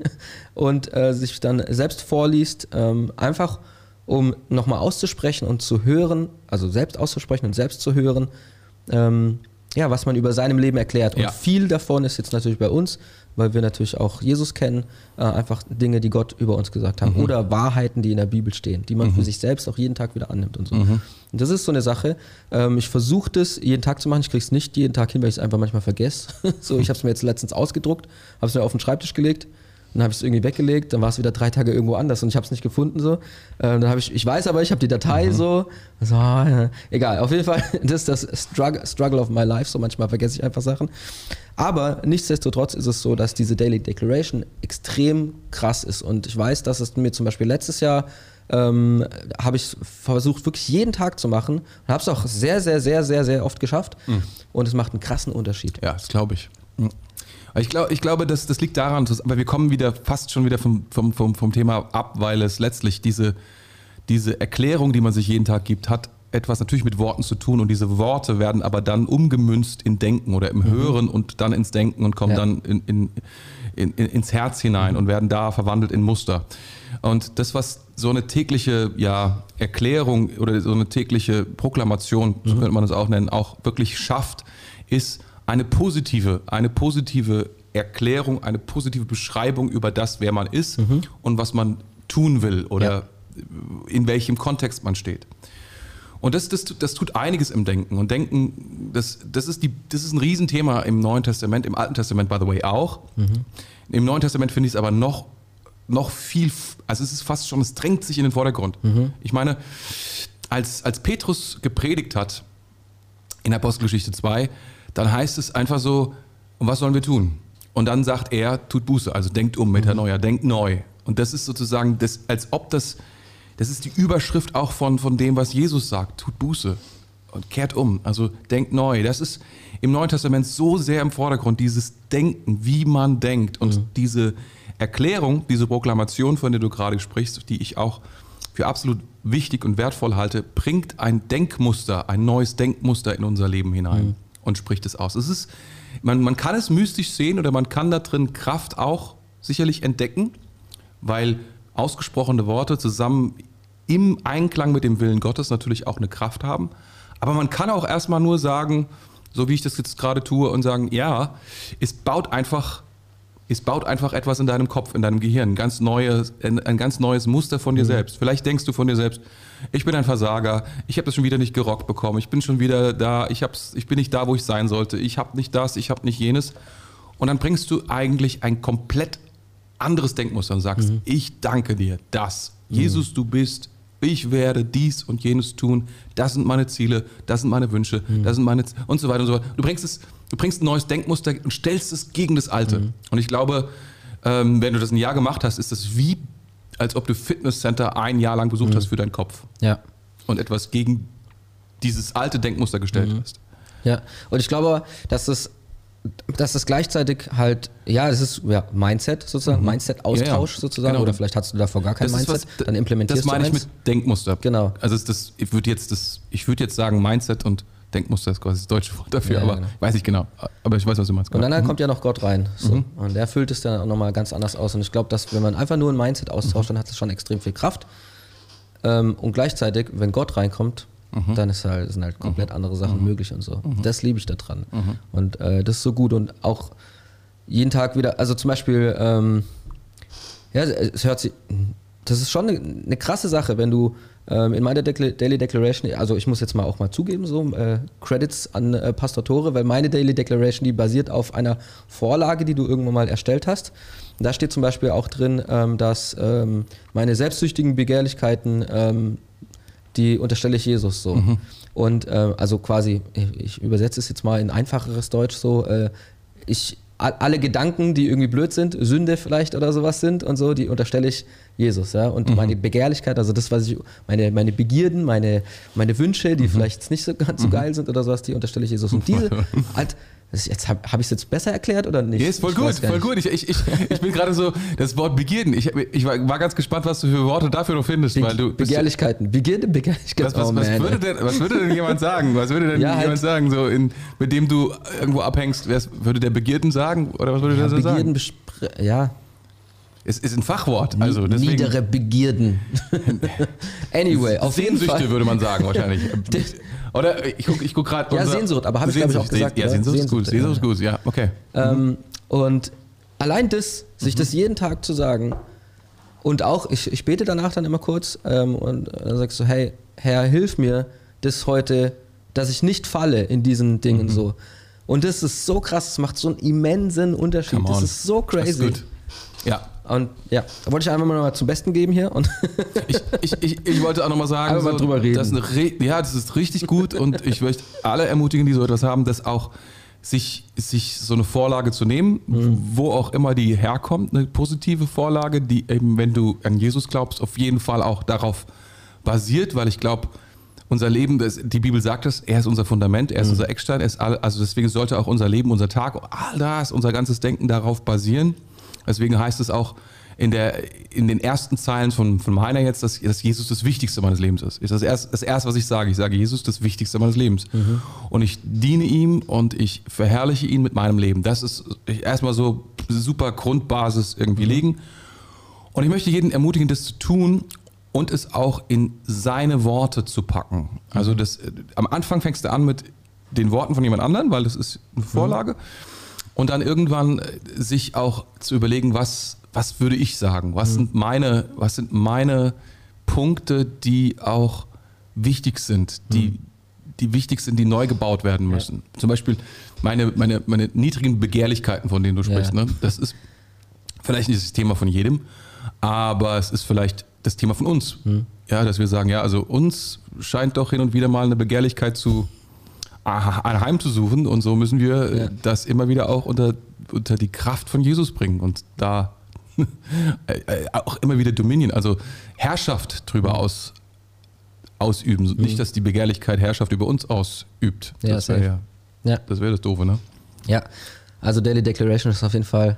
[SPEAKER 1] und äh, sich dann selbst vorliest, ähm, einfach um nochmal auszusprechen und zu hören, also selbst auszusprechen und selbst zu hören, ähm, ja, was man über seinem Leben erklärt. Und
[SPEAKER 2] Ja.
[SPEAKER 1] viel davon ist jetzt natürlich bei uns, weil wir natürlich auch Jesus kennen, äh, einfach Dinge, die Gott über uns gesagt
[SPEAKER 2] Mhm.
[SPEAKER 1] haben. Oder Wahrheiten, die in der Bibel stehen, die man für sich selbst auch jeden Tag wieder annimmt und so.
[SPEAKER 2] Mhm.
[SPEAKER 1] Und das ist so eine Sache. Ähm, ich versuche das jeden Tag zu machen. Ich kriege es nicht jeden Tag hin, weil ich es einfach manchmal vergesse. so, ich habe es mir jetzt letztens ausgedruckt, habe es mir auf den Schreibtisch gelegt. Dann habe ich es irgendwie weggelegt, dann war es wieder drei Tage irgendwo anders und ich habe es nicht gefunden so. Ähm, dann habe ich, ich weiß aber, ich habe die Datei so. so ja. Egal, auf jeden Fall, das ist das Struggle, Struggle of my life. So manchmal vergesse ich einfach Sachen. Aber nichtsdestotrotz ist es so, dass diese Daily Declaration extrem krass ist und ich weiß, dass es mir zum Beispiel letztes Jahr ähm, habe ich versucht, wirklich jeden Tag zu machen und habe es auch sehr, sehr, sehr, sehr, sehr oft geschafft. Und es macht einen krassen Unterschied.
[SPEAKER 2] Ja, das glaube ich. Mhm. Ich, glaub, ich glaube, das, das liegt daran, dass- aber wir kommen wieder fast schon wieder vom, vom, vom, vom Thema ab, weil es letztlich diese, diese Erklärung, die man sich jeden Tag gibt, hat etwas natürlich mit Worten zu tun und diese Worte werden aber dann umgemünzt in Denken oder im Hören und dann ins Denken und kommen
[SPEAKER 1] Ja.
[SPEAKER 2] dann in, in, in, in, ins Herz hinein und werden da verwandelt in Muster. Und das, was so eine tägliche ja, Erklärung oder so eine tägliche Proklamation, so könnte man es auch nennen, auch wirklich schafft, ist eine positive, eine positive Erklärung, eine positive Beschreibung über das, wer man ist und was man tun will oder in welchem Kontext man steht. Und das, das, das tut einiges im Denken. Und Denken, das, das, ist die, das ist ein Riesenthema im Neuen Testament, im Alten Testament, by the way, auch. Im Neuen Testament finde ich es aber noch, noch viel, also es ist fast schon, es drängt sich in den Vordergrund. Ich meine, als, als Petrus gepredigt hat, in Apostelgeschichte 2, dann heißt es einfach so, und was sollen wir tun? Und dann sagt er, tut Buße, also denkt um, Metanoia, denkt neu. Und das ist sozusagen, das, als ob das, das ist die Überschrift auch von, von dem, was Jesus sagt, tut Buße und kehrt um, also denkt neu. Das ist im Neuen Testament so sehr im Vordergrund, dieses Denken, wie man denkt und diese Erklärung, diese Proklamation, von der du gerade sprichst, die ich auch für absolut wichtig und wertvoll halte, bringt ein Denkmuster, ein neues Denkmuster in unser Leben hinein und spricht es aus. Es ist, man, man kann es mystisch sehen oder man kann da drin Kraft auch sicherlich entdecken, weil ausgesprochene Worte zusammen im Einklang mit dem Willen Gottes natürlich auch eine Kraft haben. Aber man kann auch erstmal nur sagen, so wie ich das jetzt gerade tue, und sagen, ja, es baut einfach es baut einfach etwas in deinem Kopf, in deinem Gehirn, ein ganz neues, ein, ein ganz neues Muster von dir selbst. Vielleicht denkst du von dir selbst, ich bin ein Versager, ich habe das schon wieder nicht gerockt bekommen, ich bin schon wieder da, ich, hab's, ich bin nicht da, wo ich sein sollte, ich habe nicht das, ich habe nicht jenes. Und dann bringst du eigentlich ein komplett anderes Denkmuster und sagst, ich danke dir, dass Jesus du bist, ich werde dies und jenes tun, das sind meine Ziele, das sind meine Wünsche, das sind meine Z und so weiter und so fort. Du bringst es, du bringst ein neues Denkmuster und stellst es gegen das alte. Und ich glaube, ähm, wenn du das ein Jahr gemacht hast, ist das wie, als ob du Fitnesscenter ein Jahr lang besucht hast für deinen Kopf
[SPEAKER 1] Ja.
[SPEAKER 2] und etwas gegen dieses alte Denkmuster gestellt hast.
[SPEAKER 1] Ja, und ich glaube, dass es, dass es gleichzeitig halt, ja, das ist ja, Mindset sozusagen, Mindset-Austausch
[SPEAKER 2] Ja, ja.
[SPEAKER 1] sozusagen,
[SPEAKER 2] Genau.
[SPEAKER 1] oder vielleicht hast du davor gar kein
[SPEAKER 2] Das
[SPEAKER 1] Mindset,
[SPEAKER 2] was-
[SPEAKER 1] dann implementierst
[SPEAKER 2] Das meine
[SPEAKER 1] du
[SPEAKER 2] ich mit Denkmuster.
[SPEAKER 1] Genau.
[SPEAKER 2] Also das, ich würde jetzt das, ich würde jetzt sagen Mindset und Denkmuster ist quasi das deutsche Wort dafür,
[SPEAKER 1] Ja,
[SPEAKER 2] aber
[SPEAKER 1] genau.
[SPEAKER 2] weiß ich genau. Aber ich weiß, was du meinst.
[SPEAKER 1] Und dann
[SPEAKER 2] genau.
[SPEAKER 1] kommt ja noch Gott rein. So. Und der füllt es dann auch nochmal ganz anders aus. Und ich glaube, dass wenn man einfach nur ein Mindset austauscht, dann hat es schon extrem viel Kraft. Ähm, und gleichzeitig, wenn Gott reinkommt, dann ist halt, sind halt komplett andere Sachen möglich und so. Das liebe ich daran. Und äh, das ist so gut. Und auch jeden Tag wieder, also zum Beispiel, ähm, ja, es hört sich, das ist schon eine, eine krasse Sache, wenn du ähm, in meiner Decla Daily Declaration, also ich muss jetzt mal auch mal zugeben, so äh, Credits an äh, Pastor Tore, weil meine Daily Declaration, die basiert auf einer Vorlage, die du irgendwann mal erstellt hast. Und da steht zum Beispiel auch drin, ähm, dass ähm, meine selbstsüchtigen Begehrlichkeiten, ähm, die unterstelle ich Jesus so. Und äh, also quasi, ich, ich übersetze es jetzt mal in einfacheres Deutsch so, äh, ich alle Gedanken, die irgendwie blöd sind, Sünde vielleicht oder sowas sind und so, die unterstelle ich Jesus, ja. Und meine Begehrlichkeit, also das, was ich, meine, meine Begierden, meine, meine Wünsche, die vielleicht nicht so ganz so geil sind oder sowas, die unterstelle ich Jesus. Und diese, halt, Jetzt habe hab ich es jetzt besser erklärt oder nicht?
[SPEAKER 2] Ja, ist voll
[SPEAKER 1] Ich
[SPEAKER 2] gut, voll gut. Ich, ich, ich, ich bin gerade so, das Wort Begierden. Ich, ich war, war ganz gespannt, was du für Worte dafür noch findest,
[SPEAKER 1] Be
[SPEAKER 2] weil du
[SPEAKER 1] Begehrlichkeiten. Begierde Begehrlichkeiten.
[SPEAKER 2] Was, was,
[SPEAKER 1] oh,
[SPEAKER 2] was,
[SPEAKER 1] man,
[SPEAKER 2] würde denn, was würde denn jemand sagen? Was würde denn
[SPEAKER 1] Ja, halt-
[SPEAKER 2] jemand sagen, so in, mit dem du irgendwo abhängst? Würde der Begierden sagen? Oder was würde
[SPEAKER 1] ja,
[SPEAKER 2] der so
[SPEAKER 1] Begierden,
[SPEAKER 2] sagen?
[SPEAKER 1] bespre- ja,
[SPEAKER 2] Es ist ein Fachwort. Also deswegen,
[SPEAKER 1] niedere Begierden. anyway, auf jeden
[SPEAKER 2] Sehnsüchte
[SPEAKER 1] Fall.
[SPEAKER 2] würde man sagen wahrscheinlich. Oder ich gucke ich guck gerade.
[SPEAKER 1] Ja, Sehnsucht, aber habe ich, glaub ich, auch gesagt,
[SPEAKER 2] Ja? Sehnsucht ist gut.
[SPEAKER 1] Sehnsucht,
[SPEAKER 2] ist gut, ja, okay.
[SPEAKER 1] Ähm, und allein das, sich
[SPEAKER 2] Mhm.
[SPEAKER 1] das jeden Tag zu sagen und auch, ich, ich bete danach dann immer kurz ähm, und dann sagst du, hey, Herr, hilf mir, das heute, dass ich nicht falle in diesen
[SPEAKER 2] Mhm.
[SPEAKER 1] Dingen so. Und das ist so krass, das macht so einen immensen Unterschied. Das ist so
[SPEAKER 2] Das ist
[SPEAKER 1] crazy.
[SPEAKER 2] gut. Ja.
[SPEAKER 1] Und ja, da wollte ich einfach mal zum Besten geben hier. Und
[SPEAKER 2] Ich, ich, ich, ich wollte auch nochmal sagen,
[SPEAKER 1] mal drüber reden.
[SPEAKER 2] Das ja, das ist richtig gut und ich möchte alle ermutigen, die so etwas haben, das auch sich, sich so eine Vorlage zu nehmen,
[SPEAKER 1] Mhm.
[SPEAKER 2] wo auch immer die herkommt, eine positive Vorlage, die eben, wenn du an Jesus glaubst, auf jeden Fall auch darauf basiert, weil ich glaube, unser Leben, das, die Bibel sagt es, er ist unser Fundament, er ist unser Eckstein, er ist all, also deswegen sollte auch unser Leben, unser Tag, all das, unser ganzes Denken darauf basieren. Deswegen heißt es auch in, der, in den ersten Zeilen von, von Heiner jetzt, dass, dass Jesus das Wichtigste meines Lebens ist. Ist das erste, das erste, was ich sage. Ich sage, Jesus ist das Wichtigste meines Lebens. Und ich diene ihm und ich verherrliche ihn mit meinem Leben. Das ist erstmal so super Grundbasis irgendwie legen. Und ich möchte jeden ermutigen, das zu tun und es auch in seine Worte zu packen. Also das, äh, am Anfang fängst du an mit den Worten von jemand anderem, weil das ist eine Vorlage. Und dann irgendwann äh, sich auch zu überlegen, was, was würde ich sagen? Was, sind meine, was sind meine Punkte, die auch wichtig sind, die, die wichtig sind, die neu gebaut werden müssen? Zum Beispiel meine, meine, meine niedrigen Begehrlichkeiten, von denen du sprichst.
[SPEAKER 1] Ja.
[SPEAKER 2] Ne? Das ist vielleicht nicht das Thema von jedem, aber es ist vielleicht das Thema von uns. Ja, dass wir sagen, ja, also uns scheint doch hin und wieder mal eine Begehrlichkeit zu aha, ein Heim zu suchen und so müssen wir äh,
[SPEAKER 1] Ja.
[SPEAKER 2] das immer wieder auch unter, unter die Kraft von Jesus bringen und da äh, äh, auch immer wieder Dominion, also Herrschaft drüber aus, ausüben. Nicht, dass die Begehrlichkeit Herrschaft über uns ausübt.
[SPEAKER 1] Ja,
[SPEAKER 2] das wäre ja,
[SPEAKER 1] ja,
[SPEAKER 2] das, wär das Doofe, ne?
[SPEAKER 1] ja. Also Daily Declaration ist auf jeden Fall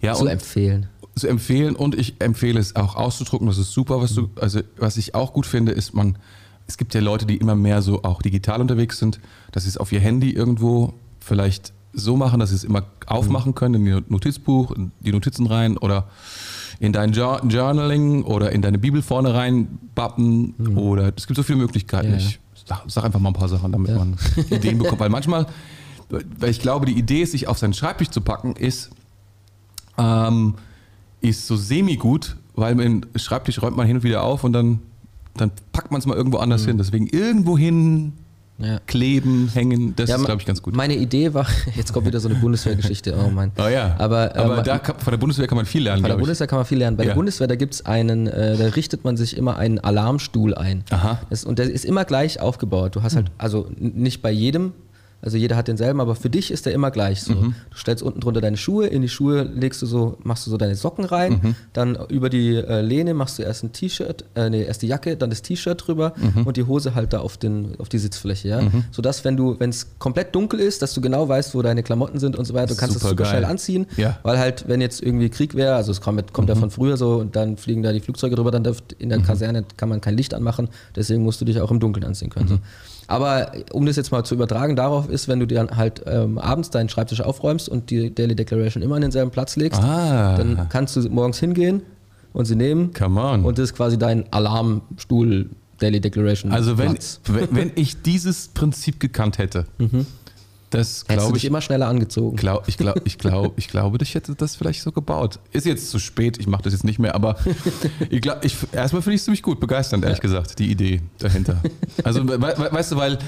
[SPEAKER 2] Ja,
[SPEAKER 1] zu empfehlen.
[SPEAKER 2] zu empfehlen und ich empfehle es auch auszudrucken. Das ist super, was du, also was ich auch gut finde, ist man, es gibt ja Leute, die immer mehr so auch digital unterwegs sind, dass sie es auf ihr Handy irgendwo vielleicht so machen, dass sie es immer aufmachen können in ihr Notizbuch, in die Notizen rein oder in dein Jour- Journaling oder in deine Bibel vorne rein bappen oder es gibt so viele Möglichkeiten.
[SPEAKER 1] Ja.
[SPEAKER 2] Ich sag, sag einfach mal ein paar Sachen, damit
[SPEAKER 1] Ja.
[SPEAKER 2] man Ideen bekommt, weil manchmal, weil ich glaube, die Idee, sich auf seinen Schreibtisch zu packen, ist, ähm, ist so semi-gut, weil man den Schreibtisch räumt man hin und wieder auf und dann, dann packt man es mal irgendwo anders hin. Deswegen irgendwo hin
[SPEAKER 1] Ja.
[SPEAKER 2] kleben, hängen, das
[SPEAKER 1] Ja,
[SPEAKER 2] ist, glaube ich, ganz gut.
[SPEAKER 1] Meine Idee war, jetzt kommt wieder so eine Bundeswehrgeschichte, oh Mann.
[SPEAKER 2] Oh ja,
[SPEAKER 1] Aber,
[SPEAKER 2] aber
[SPEAKER 1] ähm,
[SPEAKER 2] da kann, von der Bundeswehr kann man viel lernen,
[SPEAKER 1] Bei der. Bundeswehr kann man viel lernen. Bei
[SPEAKER 2] Ja.
[SPEAKER 1] der Bundeswehr, da gibt es einen, äh, da richtet man sich immer einen Alarmstuhl ein.
[SPEAKER 2] Aha.
[SPEAKER 1] Das, und der ist immer gleich aufgebaut. Du hast halt, also n- nicht bei jedem, also jeder hat denselben, aber für dich ist der immer gleich so.
[SPEAKER 2] Mhm.
[SPEAKER 1] Du stellst unten drunter deine Schuhe, in die Schuhe legst du so, machst du so deine Socken rein,
[SPEAKER 2] Mhm.
[SPEAKER 1] dann über die äh, Lehne machst du erst ein T-Shirt, äh, nee, erst die Jacke, dann das T-Shirt drüber
[SPEAKER 2] Mhm.
[SPEAKER 1] und die Hose halt da auf, den, auf die Sitzfläche, ja. Sodass, wenn du, wenn es komplett dunkel ist, dass du genau weißt, wo deine Klamotten sind und so weiter, du kannst es super
[SPEAKER 2] Supergeil.
[SPEAKER 1] schnell anziehen,
[SPEAKER 2] Ja.
[SPEAKER 1] weil halt, wenn jetzt irgendwie Krieg wäre, also es kommt, kommt ja von früher so und dann fliegen da die Flugzeuge drüber, dann dürft, in der Kaserne kann man kein Licht anmachen, deswegen musst du dich auch im Dunkeln anziehen können. So. Aber um das jetzt mal zu übertragen, darauf ist, wenn du dir dann halt ähm, abends deinen Schreibtisch aufräumst und die Daily Declaration immer an denselben Platz legst,
[SPEAKER 2] Ah.
[SPEAKER 1] dann kannst du morgens hingehen und sie nehmen
[SPEAKER 2] Come on.
[SPEAKER 1] und das ist quasi dein Alarmstuhl Daily Declaration
[SPEAKER 2] also wenn, wenn, wenn ich dieses Prinzip gekannt hätte, das glaube ich,
[SPEAKER 1] immer schneller angezogen.
[SPEAKER 2] Glaub, ich, glaub, ich, glaub, ich glaube, ich hätte das vielleicht so gebaut. Ist jetzt zu spät, ich mache das jetzt nicht mehr, aber ich glaub, ich, erstmal finde ich es ziemlich gut, begeisternd, ehrlich gesagt, die Idee dahinter. Also, we, we, weißt du, weil,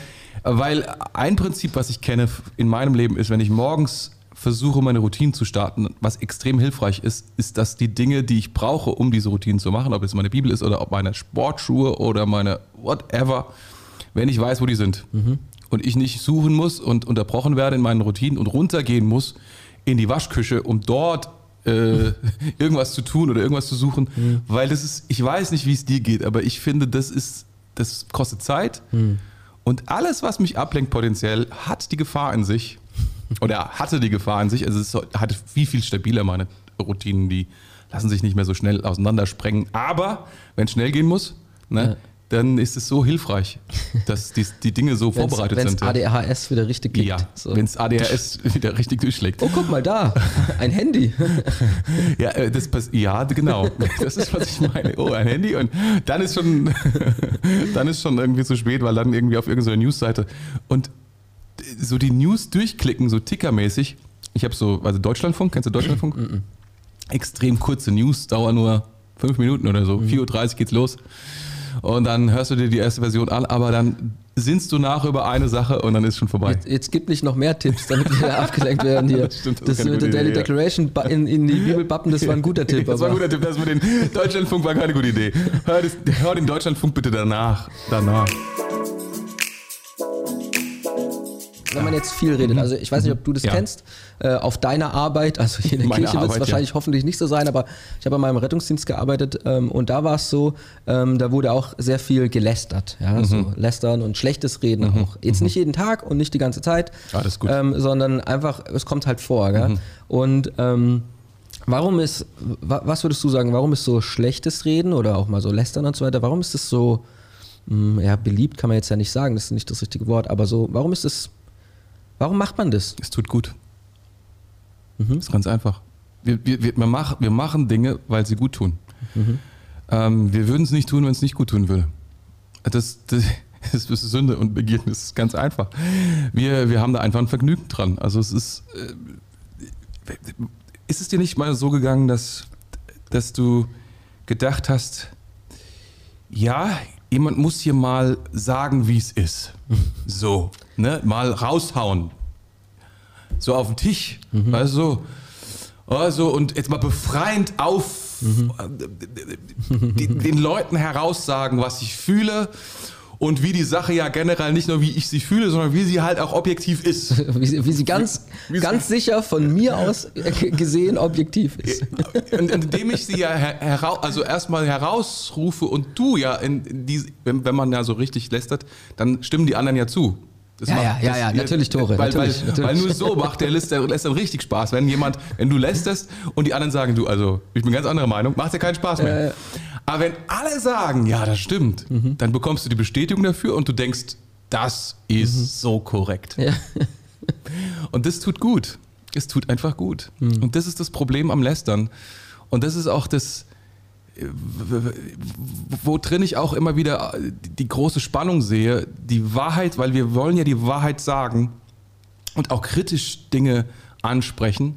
[SPEAKER 2] weil ein Prinzip, was ich kenne in meinem Leben ist, wenn ich morgens versuche, meine Routinen zu starten, was extrem hilfreich ist, ist, dass die Dinge, die ich brauche, um diese Routinen zu machen, ob es meine Bibel ist oder ob meine Sportschuhe oder meine whatever, wenn ich weiß, wo die sind und ich nicht suchen muss und unterbrochen werde in meinen Routinen und runtergehen muss in die Waschküche, um dort äh, irgendwas zu tun oder irgendwas zu suchen, weil das ist, ich weiß nicht, wie es dir geht, aber ich finde, das ist, das kostet Zeit und alles, was mich ablenkt potenziell, hat die Gefahr in sich, Oder hatte die Gefahr in sich. Also es hatte viel, viel stabiler meine Routinen, die lassen sich nicht mehr so schnell auseinandersprengen. Aber wenn es schnell gehen muss, ne,
[SPEAKER 1] Ja.
[SPEAKER 2] Dann ist es so hilfreich, dass die, die Dinge so vorbereitet
[SPEAKER 1] Wenn
[SPEAKER 2] sind.
[SPEAKER 1] es ADHS wieder richtig kickt.
[SPEAKER 2] ja,
[SPEAKER 1] So.
[SPEAKER 2] wenn es ADHS wieder richtig durchschlägt.
[SPEAKER 1] Oh, guck mal da, ein Handy.
[SPEAKER 2] Ja, äh, das ja, genau. Das ist, was ich meine. Oh, ein Handy und dann ist schon, dann ist schon irgendwie zu spät, weil dann irgendwie auf irgendeiner Newsseite und so die News durchklicken, so tickermäßig. Ich habe so, also Deutschlandfunk, kennst du Deutschlandfunk? Extrem kurze News, dauern nur fünf Minuten oder so. 4.30 Uhr geht's los. Und dann hörst du dir die erste Version an, aber dann sinnst du nach über eine Sache und dann ist schon vorbei.
[SPEAKER 1] Jetzt, jetzt gib nicht noch mehr Tipps, damit wir abgelenkt werden hier.
[SPEAKER 2] Das stimmt, das
[SPEAKER 1] mit der Daily
[SPEAKER 2] Idee, ja.
[SPEAKER 1] Declaration ba- in, in die Bibel bappen, das war ein guter Tipp.
[SPEAKER 2] Das war ein guter Tipp, das mit dem Deutschlandfunk war keine gute Idee. Hör, das, hör den Deutschlandfunk bitte danach. Danach.
[SPEAKER 1] Wenn man jetzt viel redet, also ich weiß nicht, ob du das
[SPEAKER 2] Mhm. Ja.
[SPEAKER 1] kennst, äh, auf deiner Arbeit, also hier in der
[SPEAKER 2] Meine
[SPEAKER 1] Kirche wird es wahrscheinlich hoffentlich nicht so sein, aber ich habe bei meinem Rettungsdienst gearbeitet ähm, und da war es so, ähm, da wurde auch sehr viel gelästert, ja,
[SPEAKER 2] Mhm.
[SPEAKER 1] so lästern und schlechtes Reden auch. Jetzt nicht jeden Tag und nicht die ganze Zeit,
[SPEAKER 2] das gut.
[SPEAKER 1] Ähm, sondern einfach, es kommt halt vor, gell?
[SPEAKER 2] Mhm.
[SPEAKER 1] Und ähm, warum ist, wa- was würdest du sagen, warum ist so schlechtes Reden oder auch mal so lästern und so weiter, warum ist es so, mh, ja, beliebt kann man jetzt ja nicht sagen, das ist nicht das richtige Wort, aber so, warum ist es Warum macht man das?
[SPEAKER 2] Es tut gut. Ist ganz einfach. Wir, wir, wir, mach, wir machen Dinge, weil sie gut tun. Ähm, wir würden es nicht tun, wenn es nicht gut tun würde. Das, das, das ist Sünde und Begierde. Das ist ganz einfach. Wir, wir haben da einfach ein Vergnügen dran. Also es ist. Äh, ist es dir nicht mal so gegangen, dass, dass du gedacht hast, ja, jemand muss hier mal sagen, wie es ist. So, ne? Mal raushauen. So auf den Tisch. Weißt du, so. Also, und jetzt mal befreiend auf die, den Leuten heraussagen, was ich fühle und wie die Sache ja generell nicht nur wie ich sie fühle, sondern wie sie halt auch objektiv ist.
[SPEAKER 1] Wie sie, wie sie ganz,
[SPEAKER 2] Wie sie-
[SPEAKER 1] ganz sicher von mir aus äh, gesehen objektiv ist.
[SPEAKER 2] Und indem ich sie ja her, heraus, also erstmal herausrufe und du ja, in, in die, wenn, wenn man ja so richtig lästert, dann stimmen die anderen ja zu. Das
[SPEAKER 1] Ja, ja, ja, ja, natürlich, Tore,
[SPEAKER 2] Weil,
[SPEAKER 1] natürlich,
[SPEAKER 2] weil,
[SPEAKER 1] natürlich.
[SPEAKER 2] weil nur so macht der Läster, lästern richtig Spaß. Wenn jemand, wenn du lästerst und die anderen sagen, du, also ich bin ganz anderer Meinung, macht ja keinen Spaß mehr. Aber wenn alle sagen, ja, das stimmt,
[SPEAKER 1] Mhm.
[SPEAKER 2] dann bekommst du die Bestätigung dafür und du denkst, das ist
[SPEAKER 1] Mhm.
[SPEAKER 2] so korrekt.
[SPEAKER 1] Ja.
[SPEAKER 2] Und das tut gut. Es tut einfach gut.
[SPEAKER 1] Hm.
[SPEAKER 2] Und das ist das Problem am Lästern. Und das ist auch das, äh, wo drin ich auch immer wieder die große Spannung sehe. Die Wahrheit, weil wir wollen ja die Wahrheit sagen und auch kritisch Dinge ansprechen.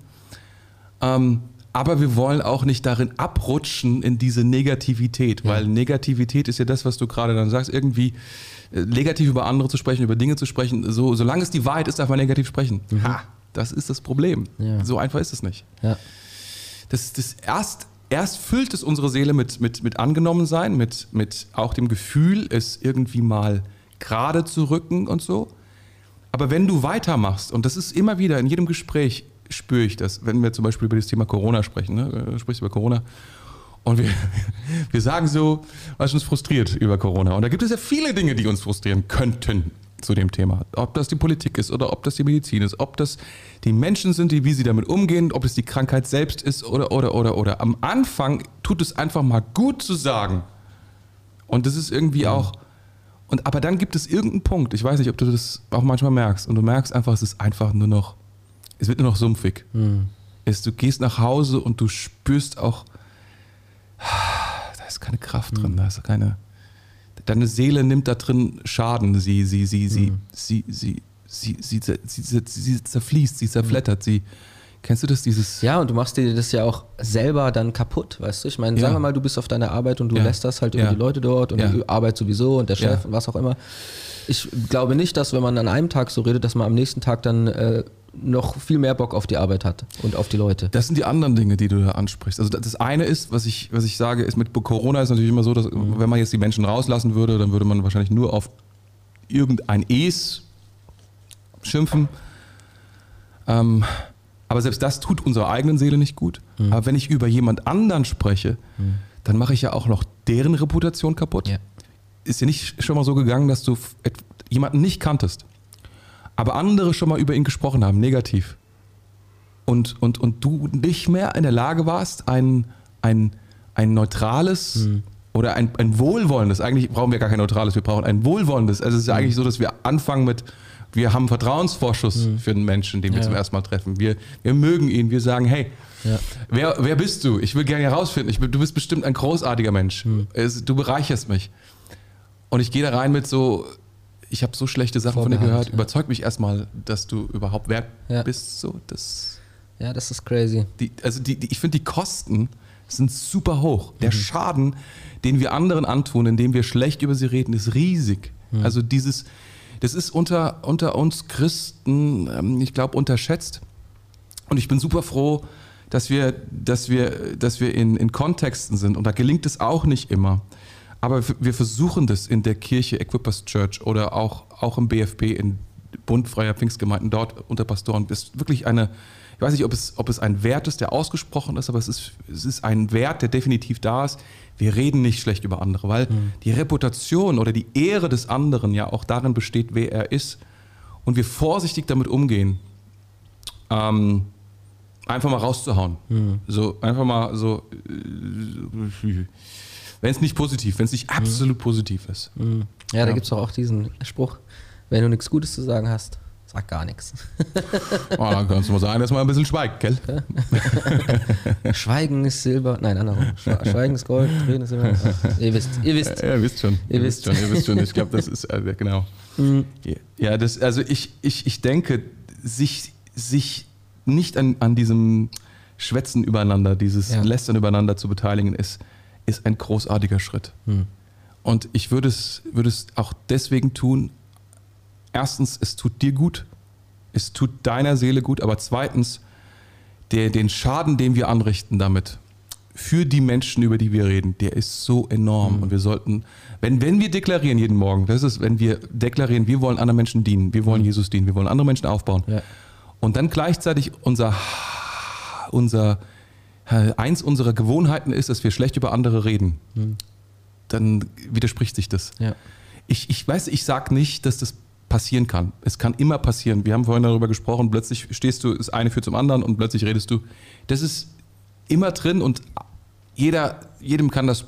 [SPEAKER 2] Ähm, aber wir wollen auch nicht darin abrutschen in diese Negativität, weil Negativität ist ja das, was du gerade dann sagst, irgendwie äh, negativ über andere zu sprechen, über Dinge zu sprechen. So, solange es die Wahrheit ist, darf man negativ sprechen. Ha, das ist das Problem.
[SPEAKER 1] Ja.
[SPEAKER 2] So einfach ist es nicht.
[SPEAKER 1] Ja.
[SPEAKER 2] Das, das erst, erst füllt es unsere Seele mit, mit, mit Angenommensein, mit, mit auch dem Gefühl, es irgendwie mal gerade zu rücken und so. Aber wenn du weitermachst, und das ist immer wieder in jedem Gespräch, spüre ich das, wenn wir zum Beispiel über das Thema Corona sprechen, ne? du sprichst über Corona, und wir, wir sagen so, was uns frustriert über Corona. Und da gibt es ja viele Dinge, die uns frustrieren könnten zu dem Thema. Ob das die Politik ist oder ob das die Medizin ist, ob das die Menschen sind, die, wie sie damit umgehen, ob es die Krankheit selbst ist oder, oder, oder, oder. Am Anfang tut es einfach mal gut zu sagen. Und das ist irgendwie auch. Und, aber dann gibt es irgendeinen Punkt, ich weiß nicht, ob du das auch manchmal merkst, und du merkst einfach, es ist einfach nur noch, es wird nur noch sumpfig. Es, du gehst nach Hause und du spürst auch, da ist keine Kraft drin, da ist keine deine Seele nimmt da drin Schaden. Sie, sie, sie, sie, mhm. sie, sie, sie, sie, sie, sie, sie zerfließt, sie zerflattert, sie. Kennst du das, dieses.
[SPEAKER 1] Ja, und du machst dir das ja auch selber dann kaputt, weißt du? Ich meine,
[SPEAKER 2] ja.
[SPEAKER 1] sagen wir mal, du bist auf deiner Arbeit und du
[SPEAKER 2] ja.
[SPEAKER 1] lässt das halt über
[SPEAKER 2] ja.
[SPEAKER 1] die Leute dort und die Arbeit sowieso und der Chef und was auch immer. Ich glaube nicht, dass wenn man an einem Tag so redet, dass man am nächsten Tag dann äh, noch viel mehr Bock auf die Arbeit hat und auf die Leute.
[SPEAKER 2] Das sind die anderen Dinge, die du da ansprichst. Also das eine ist, was ich, was ich sage, ist mit Corona ist natürlich immer so, dass wenn man jetzt die Menschen rauslassen würde, dann würde man wahrscheinlich nur auf irgendein Es schimpfen. Ähm, aber selbst das tut unserer eigenen Seele nicht gut. Aber wenn ich über jemand anderen spreche, dann mache ich ja auch noch deren Reputation kaputt.
[SPEAKER 1] Ja.
[SPEAKER 2] Ist dir nicht schon mal so gegangen, dass du jemanden nicht kanntest, aber andere schon mal über ihn gesprochen haben, negativ. Und, und, und du nicht mehr in der Lage warst, ein, ein, ein neutrales
[SPEAKER 1] Mhm.
[SPEAKER 2] oder ein, ein wohlwollendes, eigentlich brauchen wir gar kein neutrales, wir brauchen ein wohlwollendes. Also es ist ja
[SPEAKER 1] Mhm.
[SPEAKER 2] eigentlich so, dass wir anfangen mit, wir haben Vertrauensvorschuss für den Menschen, den wir
[SPEAKER 1] Mhm. Ja.
[SPEAKER 2] zum ersten Mal treffen. Wir, wir mögen ihn, wir sagen, hey,
[SPEAKER 1] Ja.
[SPEAKER 2] wer, wer bist du? Ich will gerne herausfinden, ich, du bist bestimmt ein großartiger Mensch.
[SPEAKER 1] Hm.
[SPEAKER 2] Es, du bereicherst mich. Und ich gehe da rein mit so, ich habe so schlechte Sachen von dir gehört,
[SPEAKER 1] ja.
[SPEAKER 2] überzeug mich erstmal, dass du überhaupt wert
[SPEAKER 1] Ja.
[SPEAKER 2] bist. So, das,
[SPEAKER 1] ja, das ist crazy.
[SPEAKER 2] die, also die, die, ich finde, die Kosten sind super hoch. Der
[SPEAKER 1] Mhm.
[SPEAKER 2] Schaden, den wir anderen antun, indem wir schlecht über sie reden, ist riesig.
[SPEAKER 1] Mhm.
[SPEAKER 2] Also dieses, das ist unter, unter uns Christen, ähm, ich glaube, unterschätzt. Und ich bin super froh, dass wir, dass wir, dass wir in, in Kontexten sind. Und da gelingt es auch nicht immer. Aber wir versuchen das in der Kirche Equippers Church oder auch, auch im BFB, in Bund Freier Pfingstgemeinden, dort unter Pastoren. Das ist wirklich eine, ich weiß nicht, ob es, ob es ein Wert ist, der ausgesprochen ist, aber es ist, es ist ein Wert, der definitiv da ist. Wir reden nicht schlecht über andere, weil die Reputation oder die Ehre des anderen ja auch darin besteht, wer er ist. Und wir vorsichtig damit umgehen, ähm, einfach mal rauszuhauen. So, einfach mal so, äh, wenn es nicht positiv, wenn es nicht absolut positiv ist.
[SPEAKER 1] Ja, da
[SPEAKER 2] Ja.
[SPEAKER 1] gibt es auch diesen Spruch, wenn du nichts Gutes zu sagen hast, sag gar nichts.
[SPEAKER 2] Oh, dann kannst du mal sagen, dass man ein bisschen schweigt, gell?
[SPEAKER 1] Schweigen ist Silber, nein, andersrum. Schwe- Schweigen ist Gold, Reden ist Silber. Ach, ihr wisst, ihr wisst.
[SPEAKER 2] Ja, ihr wisst schon.
[SPEAKER 1] Ihr wisst.
[SPEAKER 2] schon, ihr wisst schon. Ich glaube, das ist, äh, genau. Ja, das, also ich, ich, ich denke, sich, sich nicht an, an diesem Schwätzen übereinander, dieses
[SPEAKER 1] Ja.
[SPEAKER 2] Lästern übereinander zu beteiligen, ist, ist ein großartiger Schritt.
[SPEAKER 1] Hm.
[SPEAKER 2] Und ich würde es, würde es auch deswegen tun, erstens, es tut dir gut, es tut deiner Seele gut, aber zweitens, der, den Schaden, den wir anrichten damit, für die Menschen, über die wir reden, der ist so enorm. Und wir sollten, wenn, wenn wir deklarieren jeden Morgen, das ist, wenn wir deklarieren, wir wollen anderen Menschen dienen, wir wollen Jesus dienen, wir wollen andere Menschen aufbauen.
[SPEAKER 1] Ja.
[SPEAKER 2] Und dann gleichzeitig unser, unser, eins unserer Gewohnheiten ist, dass wir schlecht über andere reden. Dann widerspricht sich das.
[SPEAKER 1] Ja.
[SPEAKER 2] Ich, ich weiß, ich sage nicht, dass das passieren kann. Es kann immer passieren. Wir haben vorhin darüber gesprochen, plötzlich stehst du, das eine führt zum anderen und plötzlich redest du. Das ist immer drin und jeder, jedem kann das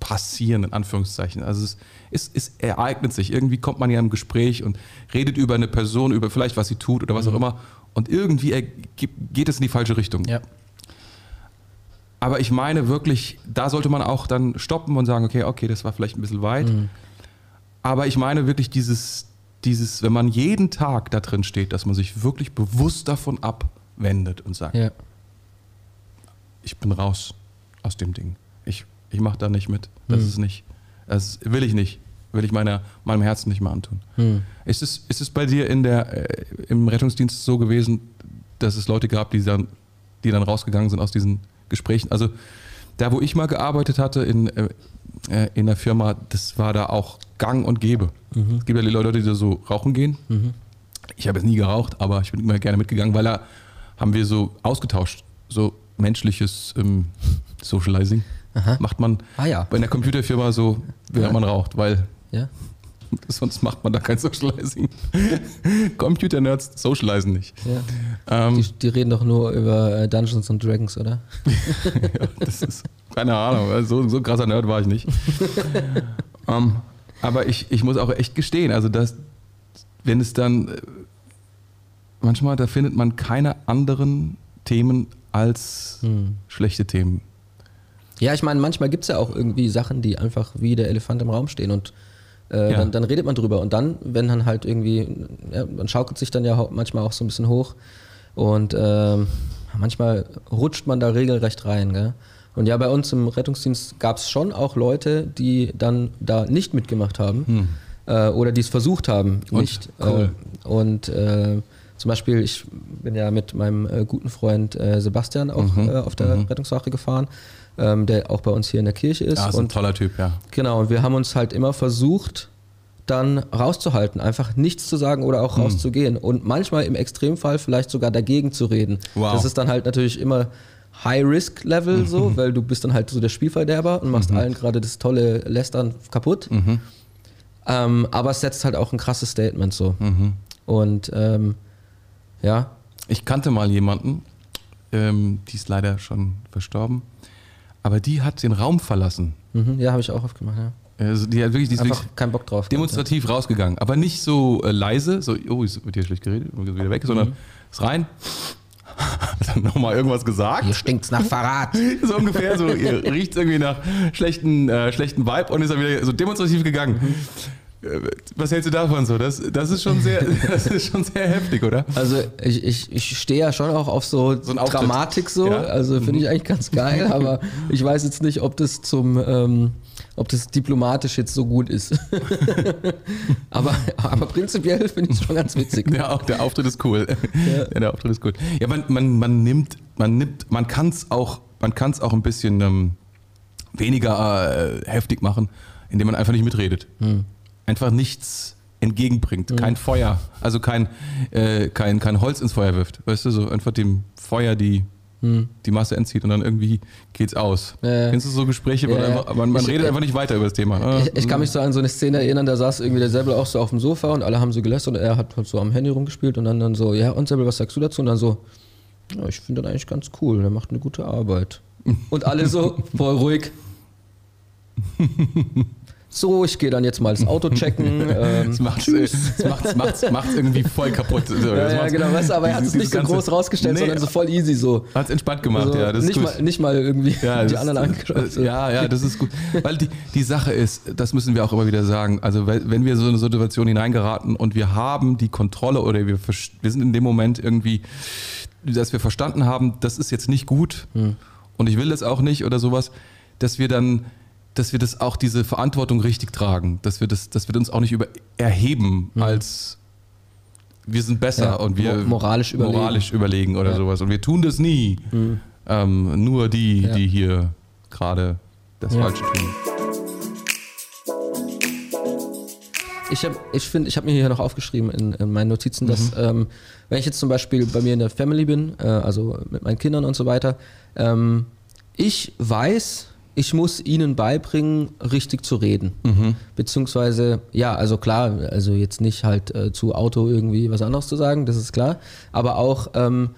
[SPEAKER 2] passieren, in Anführungszeichen. Also es, es, es ereignet sich. Irgendwie kommt man ja im Gespräch und redet über eine Person, über vielleicht, was sie tut oder was auch immer. Und irgendwie geht es in die falsche Richtung.
[SPEAKER 1] Ja.
[SPEAKER 2] Aber ich meine wirklich, da sollte man auch dann stoppen und sagen, okay, okay, das war vielleicht ein bisschen weit.
[SPEAKER 1] Mhm.
[SPEAKER 2] Aber ich meine wirklich dieses, dieses, wenn man jeden Tag da drin steht, dass man sich wirklich bewusst davon abwendet und sagt,
[SPEAKER 1] Ja.
[SPEAKER 2] ich bin raus aus dem Ding. Ich, ich mache da nicht mit. Das
[SPEAKER 1] Mhm.
[SPEAKER 2] ist nicht, das will ich nicht. Will ich meiner, meinem Herzen nicht mehr antun.
[SPEAKER 1] Hm.
[SPEAKER 2] Ist es, ist es bei dir in der, äh, im Rettungsdienst so gewesen, dass es Leute gab, die dann, die dann rausgegangen sind aus diesen Gesprächen? Also da, wo ich mal gearbeitet hatte in, äh, äh, in der Firma, das war da auch gang und gäbe. Es gibt ja die Leute, die da so rauchen gehen.
[SPEAKER 1] Mhm.
[SPEAKER 2] Ich habe jetzt nie geraucht, aber ich bin immer gerne mitgegangen, weil da haben wir so ausgetauscht, so menschliches ähm, Socializing.
[SPEAKER 1] Aha.
[SPEAKER 2] Macht man
[SPEAKER 1] Ah ja.
[SPEAKER 2] bei einer Computerfirma so, während man raucht, weil
[SPEAKER 1] Ja.
[SPEAKER 2] Sonst macht man da kein Socializing. Computer-Nerds socialisen nicht.
[SPEAKER 1] ja.
[SPEAKER 2] Ähm,
[SPEAKER 1] Die, die reden doch nur über äh, Dungeons and Dragons, oder?
[SPEAKER 2] ja, das ist, keine Ahnung, so, so ein krasser Nerd war ich nicht. ähm, aber ich, ich muss auch echt gestehen, also dass, wenn es dann, äh, manchmal, da findet man keine anderen Themen als
[SPEAKER 1] Hm.
[SPEAKER 2] schlechte Themen.
[SPEAKER 1] Ja, ich meine, manchmal gibt es ja auch irgendwie Sachen, die einfach wie der Elefant im Raum stehen und äh,
[SPEAKER 2] Ja.
[SPEAKER 1] dann, dann redet man drüber. Und dann, wenn dann halt irgendwie, ja, man schaukelt sich dann ja manchmal auch so ein bisschen hoch und ähm, manchmal rutscht man da regelrecht rein. Gell? Und ja, bei uns im Rettungsdienst gab es schon auch Leute, die dann da nicht mitgemacht haben äh, oder die es versucht haben,
[SPEAKER 2] Und?
[SPEAKER 1] nicht.
[SPEAKER 2] Cool.
[SPEAKER 1] Äh, und zum Beispiel, ich bin ja mit meinem äh, guten Freund äh, Sebastian auch
[SPEAKER 2] Mhm,
[SPEAKER 1] äh, auf der
[SPEAKER 2] mhm.
[SPEAKER 1] Rettungswache gefahren, ähm, der auch bei uns hier in der Kirche ist.
[SPEAKER 2] Ja, ist ein
[SPEAKER 1] und
[SPEAKER 2] toller Typ, ja.
[SPEAKER 1] genau, und wir haben uns halt immer versucht, dann rauszuhalten, einfach nichts zu sagen oder
[SPEAKER 2] Mhm.
[SPEAKER 1] auch rauszugehen. Und manchmal im Extremfall vielleicht sogar dagegen zu reden.
[SPEAKER 2] Wow.
[SPEAKER 1] Das ist dann halt natürlich immer High-Risk-Level
[SPEAKER 2] Mhm.
[SPEAKER 1] so, weil du bist dann halt so der Spielverderber und machst allen gerade das tolle Lästern kaputt.
[SPEAKER 2] Mhm.
[SPEAKER 1] Ähm, aber es setzt halt auch ein krasses Statement so.
[SPEAKER 2] Mhm.
[SPEAKER 1] Und ähm, ja.
[SPEAKER 2] Ich kannte mal jemanden, ähm, die ist leider schon verstorben, aber die hat den Raum verlassen.
[SPEAKER 1] Mhm, ja, habe ich auch oft gemacht, ja.
[SPEAKER 2] Also die hat wirklich, die
[SPEAKER 1] Einfach keinen Bock drauf.
[SPEAKER 2] demonstrativ ja. rausgegangen. Aber nicht so äh, leise, so, oh, ist mit dir schlecht geredet, wieder weg, sondern mhm. ist rein, hat dann nochmal irgendwas gesagt.
[SPEAKER 1] Hier stinkt's nach Verrat.
[SPEAKER 2] so ungefähr, so ihr riecht irgendwie nach schlechten, äh, schlechten Vibe und ist dann wieder so demonstrativ gegangen. Mhm. Was hältst du davon so? Das, das, ist schon sehr, das ist schon sehr heftig, oder?
[SPEAKER 1] Also ich, ich, ich stehe ja schon auch auf so, so Dramatik so. Ja? Also finde ich mhm. eigentlich ganz geil, aber ich weiß jetzt nicht, ob das zum ähm, ob das diplomatisch jetzt so gut ist. aber, aber prinzipiell finde ich es schon ganz witzig.
[SPEAKER 2] Ja, der Auftritt ist cool. Ja. ja. der Auftritt ist cool. Ja, man, man, man nimmt, man nimmt, man kann es auch, man kann es auch ein bisschen ähm, weniger äh, heftig machen, indem man einfach nicht mitredet. Hm einfach nichts entgegenbringt. Mhm. Kein Feuer, also kein, äh, kein, kein Holz ins Feuer wirft. Weißt du, so einfach dem Feuer die, mhm. die Masse entzieht und dann irgendwie geht's aus. Ja. Kennst du so Gespräche, ja, einfach, man, man ich, redet einfach nicht weiter über das Thema.
[SPEAKER 1] Ah, ich, ich, kann mich so an so eine Szene erinnern, da saß irgendwie der Säbel auch so auf dem Sofa und alle haben so gelästert und er hat halt so am Handy rumgespielt und dann, dann so, ja und Säbel, was sagst du dazu? Und dann so, ja, ich finde das eigentlich ganz cool, der macht eine gute Arbeit. Und alle so, voll ruhig. so, ich gehe dann jetzt mal das Auto checken. Ähm, das
[SPEAKER 2] macht es irgendwie voll kaputt.
[SPEAKER 1] So, ja, ja genau, weißt, aber er hat es nicht so groß rausgestellt, nee, sondern so voll easy so.
[SPEAKER 2] Hat es entspannt gemacht, also ja.
[SPEAKER 1] Das nicht, mal, nicht mal irgendwie ja, die anderen angeschaut.
[SPEAKER 2] Ja, ja, das ist gut. Weil die, die Sache ist, das müssen wir auch immer wieder sagen, also wenn wir so eine Situation hineingeraten und wir haben die Kontrolle oder wir, wir sind in dem Moment irgendwie, dass wir verstanden haben, das ist jetzt nicht gut hm. und ich will das auch nicht oder sowas, dass wir dann dass wir das auch diese Verantwortung richtig tragen, dass wir das, dass wir uns auch nicht über erheben mhm. als wir sind besser ja, und wir
[SPEAKER 1] moralisch überlegen,
[SPEAKER 2] moralisch überlegen oder ja. sowas. Und wir tun das nie. Mhm. Ähm, nur die, ja. die hier gerade das Falsche tun.
[SPEAKER 1] Ich habe ich find, ich hab mir hier noch aufgeschrieben in, in meinen Notizen, dass mhm. ähm, wenn ich jetzt zum Beispiel bei mir in der Family bin, äh, also mit meinen Kindern und so weiter, ähm, ich weiß, ich muss ihnen beibringen, richtig zu reden. Mhm. Beziehungsweise, ja, also klar, also jetzt nicht halt äh, zu Auto irgendwie was anderes zu sagen, das ist klar. Aber auch, ähm,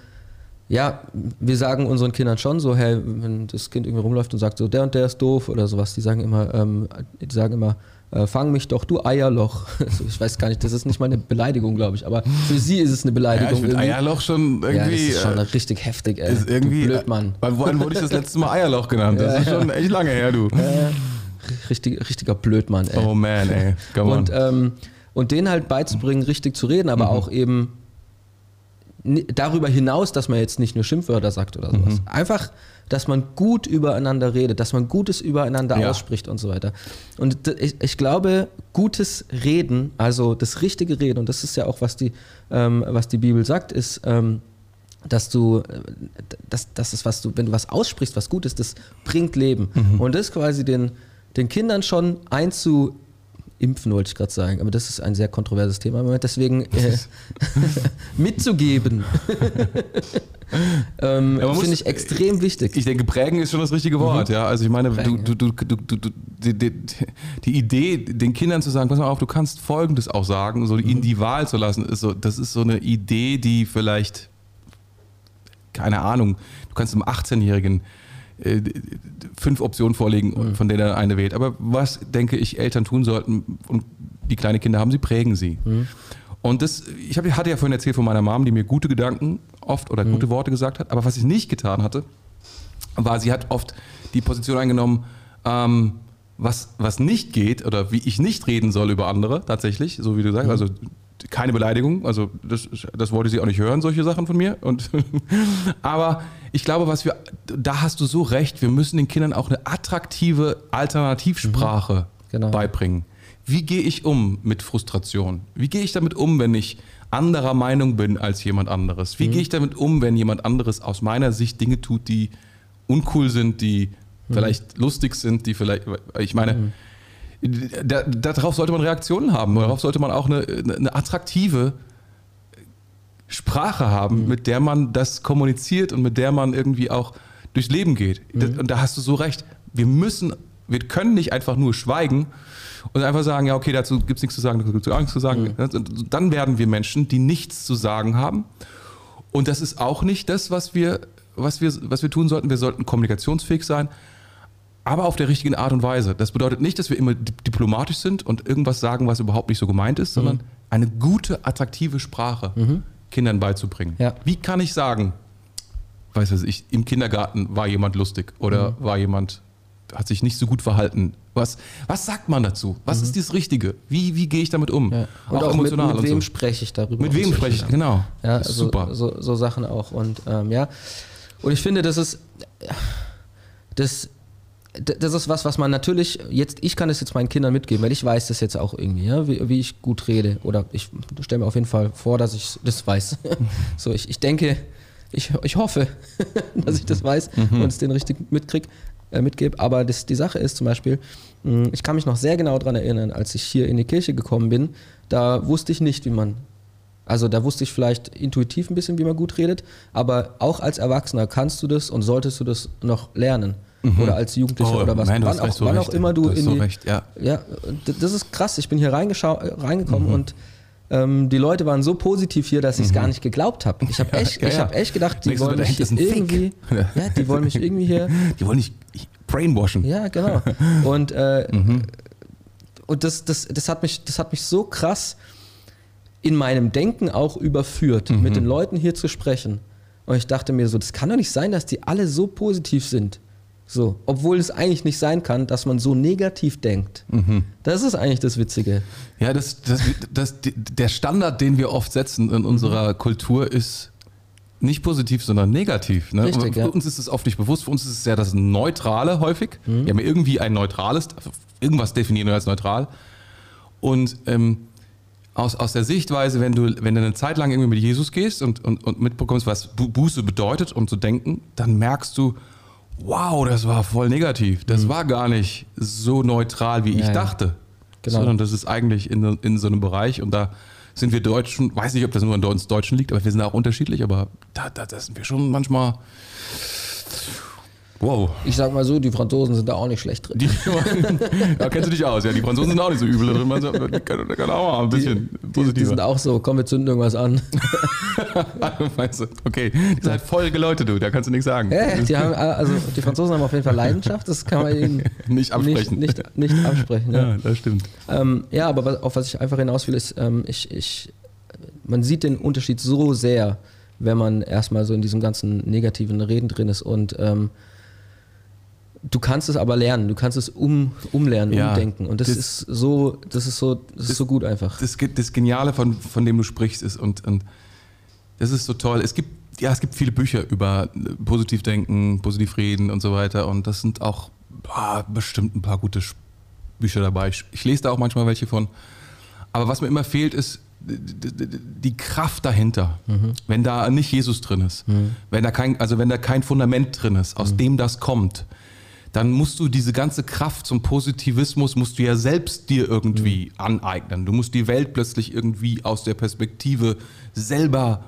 [SPEAKER 1] ja, wir sagen unseren Kindern schon so, hey, wenn das Kind irgendwie rumläuft und sagt so, der und der ist doof oder sowas, die sagen immer, ähm, die sagen immer, äh, fang mich doch, du Eierloch. Also ich weiß gar nicht, das ist nicht mal eine Beleidigung, glaube ich, aber für sie ist es eine Beleidigung. Ja, ich
[SPEAKER 2] finde Eierloch schon irgendwie. Ja, das
[SPEAKER 1] ist schon äh, richtig heftig, ey.
[SPEAKER 2] Ist irgendwie, du Blödmann. Wann wurde ich das letzte Mal Eierloch genannt? Das ist schon echt lange her, du.
[SPEAKER 1] Richtig, richtiger Blödmann, ey.
[SPEAKER 2] Oh man, ey.
[SPEAKER 1] Come und, ähm, und denen halt beizubringen, richtig zu reden, aber mhm. auch eben darüber hinaus, dass man jetzt nicht nur Schimpfwörter sagt oder sowas. Mhm. Einfach, dass man gut übereinander redet, dass man Gutes übereinander ja. ausspricht und so weiter. Und ich, ich, glaube, gutes Reden, also das richtige Reden, und das ist ja auch, was die, ähm, was die Bibel sagt, ist, ähm, dass du, dass, das ist, was du, wenn du was aussprichst, was gut ist, das bringt Leben. Mhm. Und das quasi den, den Kindern schon einzu Impfen wollte ich gerade sagen, aber das ist ein sehr kontroverses Thema. Deswegen äh, mitzugeben, ähm, ja, finde ich extrem wichtig.
[SPEAKER 2] Ich denke, prägen ist schon das richtige Wort. Mhm. Ja, also ich meine, prägen, du, du, du, die, die, die, Idee, den Kindern zu sagen, pass mal auf, du kannst Folgendes auch sagen, so mhm. ihnen die Wahl zu lassen, ist so, das ist so eine Idee, die vielleicht, keine Ahnung, du kannst einem 18-Jährigen äh, fünf Optionen vorlegen, mhm. von denen er eine wählt. Aber was, denke ich, Eltern tun sollten, und die kleine Kinder haben, sie prägen sie. Mhm. Und das, ich hab, hatte ja vorhin erzählt von meiner Mom, die mir gute Gedanken oft oder mhm. gute Worte gesagt hat. Aber was ich nicht getan hatte, war, sie hat oft die Position eingenommen, ähm, was, was nicht geht oder wie ich nicht reden soll über andere, tatsächlich, so wie du sagst. Also keine Beleidigung, also das, das wollte sie auch nicht hören, solche Sachen von mir. Und aber ich glaube, was wir, da hast du so recht, wir müssen den Kindern auch eine attraktive Alternativsprache mhm, genau. beibringen. Wie gehe ich um mit Frustration? Wie gehe ich damit um, wenn ich anderer Meinung bin als jemand anderes? Wie mhm. gehe ich damit um, wenn jemand anderes aus meiner Sicht Dinge tut, die uncool sind, die mhm. vielleicht lustig sind, die vielleicht, ich meine, mhm da, darauf sollte man Reaktionen haben. Darauf sollte man auch eine, eine attraktive Sprache haben, mhm. mit der man das kommuniziert und mit der man irgendwie auch durchs Leben geht. Mhm. Und da hast du so recht. Wir müssen, Wir können nicht einfach nur schweigen und einfach sagen, ja, okay, dazu gibt es nichts zu sagen, dazu gibt es auch nichts zu sagen. Mhm. Dann werden wir Menschen, die nichts zu sagen haben. Und das ist auch nicht das, was wir, was wir, was wir tun sollten. Wir sollten kommunikationsfähig sein, aber auf der richtigen Art und Weise. Das bedeutet nicht, dass wir immer diplomatisch sind und irgendwas sagen, was überhaupt nicht so gemeint ist, sondern mhm. eine gute, attraktive Sprache mhm. Kindern beizubringen. Ja. Wie kann ich sagen, weiß ich, im Kindergarten war jemand lustig oder mhm. war jemand, hat sich nicht so gut verhalten. Was, was sagt man dazu? Was mhm. ist das Richtige? Wie, wie gehe ich damit um?
[SPEAKER 1] Ja. Und auch, auch emotional. Mit, mit wem so. spreche ich darüber?
[SPEAKER 2] Mit wem spreche ich, genau.
[SPEAKER 1] Ja, also, super. So, so, Sachen auch. Und ähm, ja, und ich finde, das ist, das, das ist was, was man natürlich, jetzt, ich kann es jetzt meinen Kindern mitgeben, weil ich weiß das jetzt auch irgendwie, ja, wie, wie ich gut rede. Oder ich stelle mir auf jeden Fall vor, dass ich das weiß. so, ich, ich denke, ich, ich hoffe, dass ich das weiß mhm. und es den richtig mitkrieg, äh, mitgebe. Aber das, die Sache ist zum Beispiel, hm, ich kann mich noch sehr genau daran erinnern, als ich hier in die Kirche gekommen bin, da wusste ich nicht, wie man also da wusste ich vielleicht intuitiv ein bisschen, wie man gut redet, aber auch als Erwachsener kannst du das und solltest du das noch lernen. Mhm. Oder als Jugendlicher oh, oder was.
[SPEAKER 2] Nein, wann, auch, so
[SPEAKER 1] wann auch, immer du,
[SPEAKER 2] in
[SPEAKER 1] so
[SPEAKER 2] die, recht, ja.
[SPEAKER 1] ja, das ist krass. Ich bin hier reingekommen mhm. und ähm, die Leute waren so positiv hier, dass ich es mhm. gar nicht geglaubt habe. Ich habe echt, ja, ja. hab echt gedacht, die wollen mich irgendwie, ja, die wollen mich irgendwie hier,
[SPEAKER 2] die wollen nicht brainwashen.
[SPEAKER 1] Ja, genau. Und äh, mhm. und das, das, das hat mich, das hat mich so krass in meinem Denken auch überführt, mhm. mit den Leuten hier zu sprechen. Und ich dachte mir so, das kann doch nicht sein, dass die alle so positiv sind. So, obwohl es eigentlich nicht sein kann, dass man so negativ denkt. Mhm. Das ist eigentlich das Witzige.
[SPEAKER 2] Ja, das, das, das, der Standard, den wir oft setzen in unserer mhm. Kultur, ist nicht positiv, sondern negativ. Ne? Richtig, für ja. uns ist es oft nicht bewusst. Für uns ist es ja das Neutrale häufig. Mhm. Wir haben irgendwie ein neutrales, irgendwas definieren wir als neutral. Und ähm, aus, aus der Sichtweise, wenn du, wenn du eine Zeit lang irgendwie mit Jesus gehst und, und, und mitbekommst, was Buße bedeutet, um zu denken, dann merkst du, wow, das war voll negativ. Das mhm. war gar nicht so neutral, wie ja, ich dachte. Genau. Sondern das ist eigentlich in, in so einem Bereich und da sind wir Deutschen, weiß nicht, ob das nur an uns Deutschen liegt, aber wir sind auch unterschiedlich, aber da, da, da sind wir schon manchmal
[SPEAKER 1] Wow. Ich sag mal so, die Franzosen sind da auch nicht schlecht drin.
[SPEAKER 2] Die, da kennst du dich aus, ja. Die Franzosen sind auch nicht so übel drin. Man kann, kann auch mal ein bisschen
[SPEAKER 1] die, positiver. Die sind auch so, komm, wir zünden irgendwas an.
[SPEAKER 2] Meinst du? Okay, die sind halt voll Leute, du, da kannst du nichts sagen.
[SPEAKER 1] Ja, die, haben, also die Franzosen haben auf jeden Fall Leidenschaft, das kann man ihnen
[SPEAKER 2] nicht absprechen.
[SPEAKER 1] Nicht, nicht, nicht absprechen. Ja.
[SPEAKER 2] ja, das stimmt.
[SPEAKER 1] Ähm, ja, aber auf was ich einfach hinaus will, ist, ähm, ich, ich, man sieht den Unterschied so sehr, wenn man erstmal so in diesem ganzen negativen Reden drin ist und ähm, Du kannst es aber lernen, du kannst es um, umlernen, ja, umdenken. Und das, das, ist so, das ist so, das, das, ist so gut einfach.
[SPEAKER 2] Das, das Geniale, von, von dem du sprichst, ist, und, und das ist so toll. Es gibt, ja, es gibt viele Bücher über Positivdenken, Positivreden und so weiter. Und das sind auch boah, bestimmt ein paar gute Bücher dabei. Ich, ich lese da auch manchmal welche von. Aber was mir immer fehlt, ist die Kraft dahinter, mhm. wenn da nicht Jesus drin ist, mhm. wenn da kein, also wenn da kein Fundament drin ist, aus mhm. dem das kommt, dann musst du diese ganze Kraft zum Positivismus, musst du ja selbst dir irgendwie mhm. aneignen. Du musst die Welt plötzlich irgendwie aus der Perspektive selber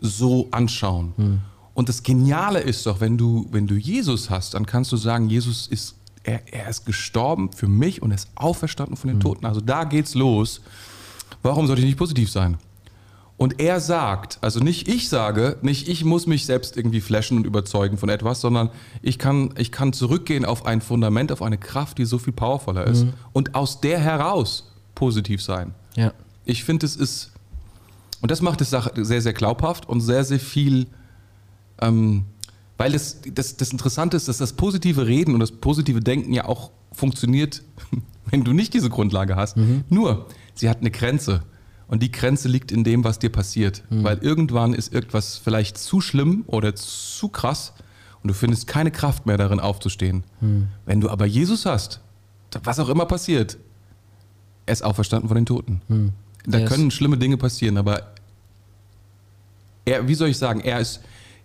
[SPEAKER 2] so anschauen. Mhm. Und das Geniale ist doch, wenn du, wenn du Jesus hast, dann kannst du sagen, Jesus ist, er, er ist gestorben für mich und er ist auferstanden von den mhm. Toten. Also da geht's los. Warum sollte ich nicht positiv sein? Und er sagt, also nicht ich sage, nicht ich muss mich selbst irgendwie flashen und überzeugen von etwas, sondern ich kann, ich kann zurückgehen auf ein Fundament, auf eine Kraft, die so viel powervoller ist mhm. und aus der heraus positiv sein.
[SPEAKER 1] Ja.
[SPEAKER 2] Ich finde, es ist, und das macht es sehr, sehr glaubhaft und sehr, sehr viel, ähm, weil das, das, das Interessante ist, dass das positive Reden und das positive Denken ja auch funktioniert, wenn du nicht diese Grundlage hast. Mhm. Nur, sie hat eine Grenze. Und die Grenze liegt in dem, was dir passiert. Mhm. Weil irgendwann ist irgendwas vielleicht zu schlimm oder zu krass und du findest keine Kraft mehr darin aufzustehen. Mhm. Wenn du aber Jesus hast, was auch immer passiert, er ist auferstanden von den Toten. Mhm. Da yes. können schlimme Dinge passieren, aber er, wie soll ich sagen, er ist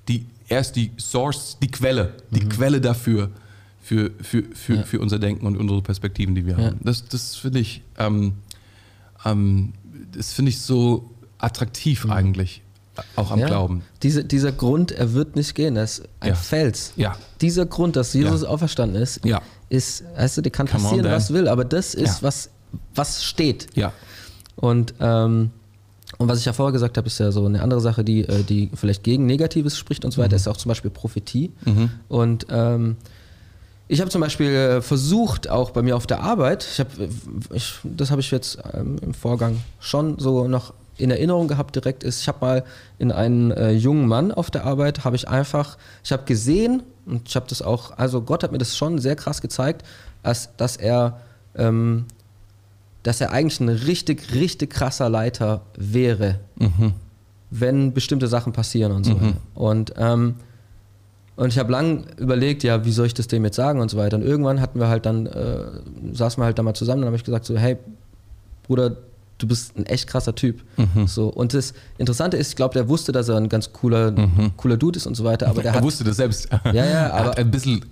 [SPEAKER 2] die, er ist die Source, die Quelle, die mhm. Quelle dafür, für, für, für, ja. für unser Denken und unsere Perspektiven, die wir ja. haben. Das, das finde ich ähm, ähm, das finde ich so attraktiv mhm. eigentlich. Auch am ja, Glauben.
[SPEAKER 1] Diese, dieser Grund, er wird nicht gehen, das ist ein
[SPEAKER 2] ja.
[SPEAKER 1] Fels.
[SPEAKER 2] Ja.
[SPEAKER 1] Dieser Grund, dass Jesus ja. auferstanden ist,
[SPEAKER 2] ja.
[SPEAKER 1] ist, weißt du, dir kann
[SPEAKER 2] Come
[SPEAKER 1] passieren, was will, aber das ist, was, was steht.
[SPEAKER 2] Ja.
[SPEAKER 1] Und, ähm, und was ich ja vorher gesagt habe, ist ja so eine andere Sache, die, äh, die vielleicht gegen Negatives spricht und so weiter, ist auch zum Beispiel Prophetie. Und ähm, ich habe zum Beispiel äh, versucht, auch bei mir auf der Arbeit, ich hab, ich, das habe ich jetzt ähm, im Vorgang schon so noch in Erinnerung gehabt direkt, ist, ich habe mal in einen äh, jungen Mann auf der Arbeit, habe ich einfach, ich habe gesehen und ich habe das auch, also Gott hat mir das schon sehr krass gezeigt, als, dass er ähm, dass er eigentlich ein richtig, richtig krasser Leiter wäre, wenn bestimmte Sachen passieren und so weiter. Und, ähm, und ich habe lang überlegt, ja, wie soll ich das dem jetzt sagen und so weiter. Und irgendwann hatten wir halt dann, äh, saßen wir halt da mal zusammen und habe ich gesagt so, hey, Bruder, du bist ein echt krasser Typ. So, und das Interessante ist, ich glaube, der wusste, dass er ein ganz cooler, cooler Dude ist und so weiter, aber der
[SPEAKER 2] er
[SPEAKER 1] hat,
[SPEAKER 2] wusste das selbst.
[SPEAKER 1] Ja, ja,
[SPEAKER 2] Er
[SPEAKER 1] aber-
[SPEAKER 2] ein bisschen,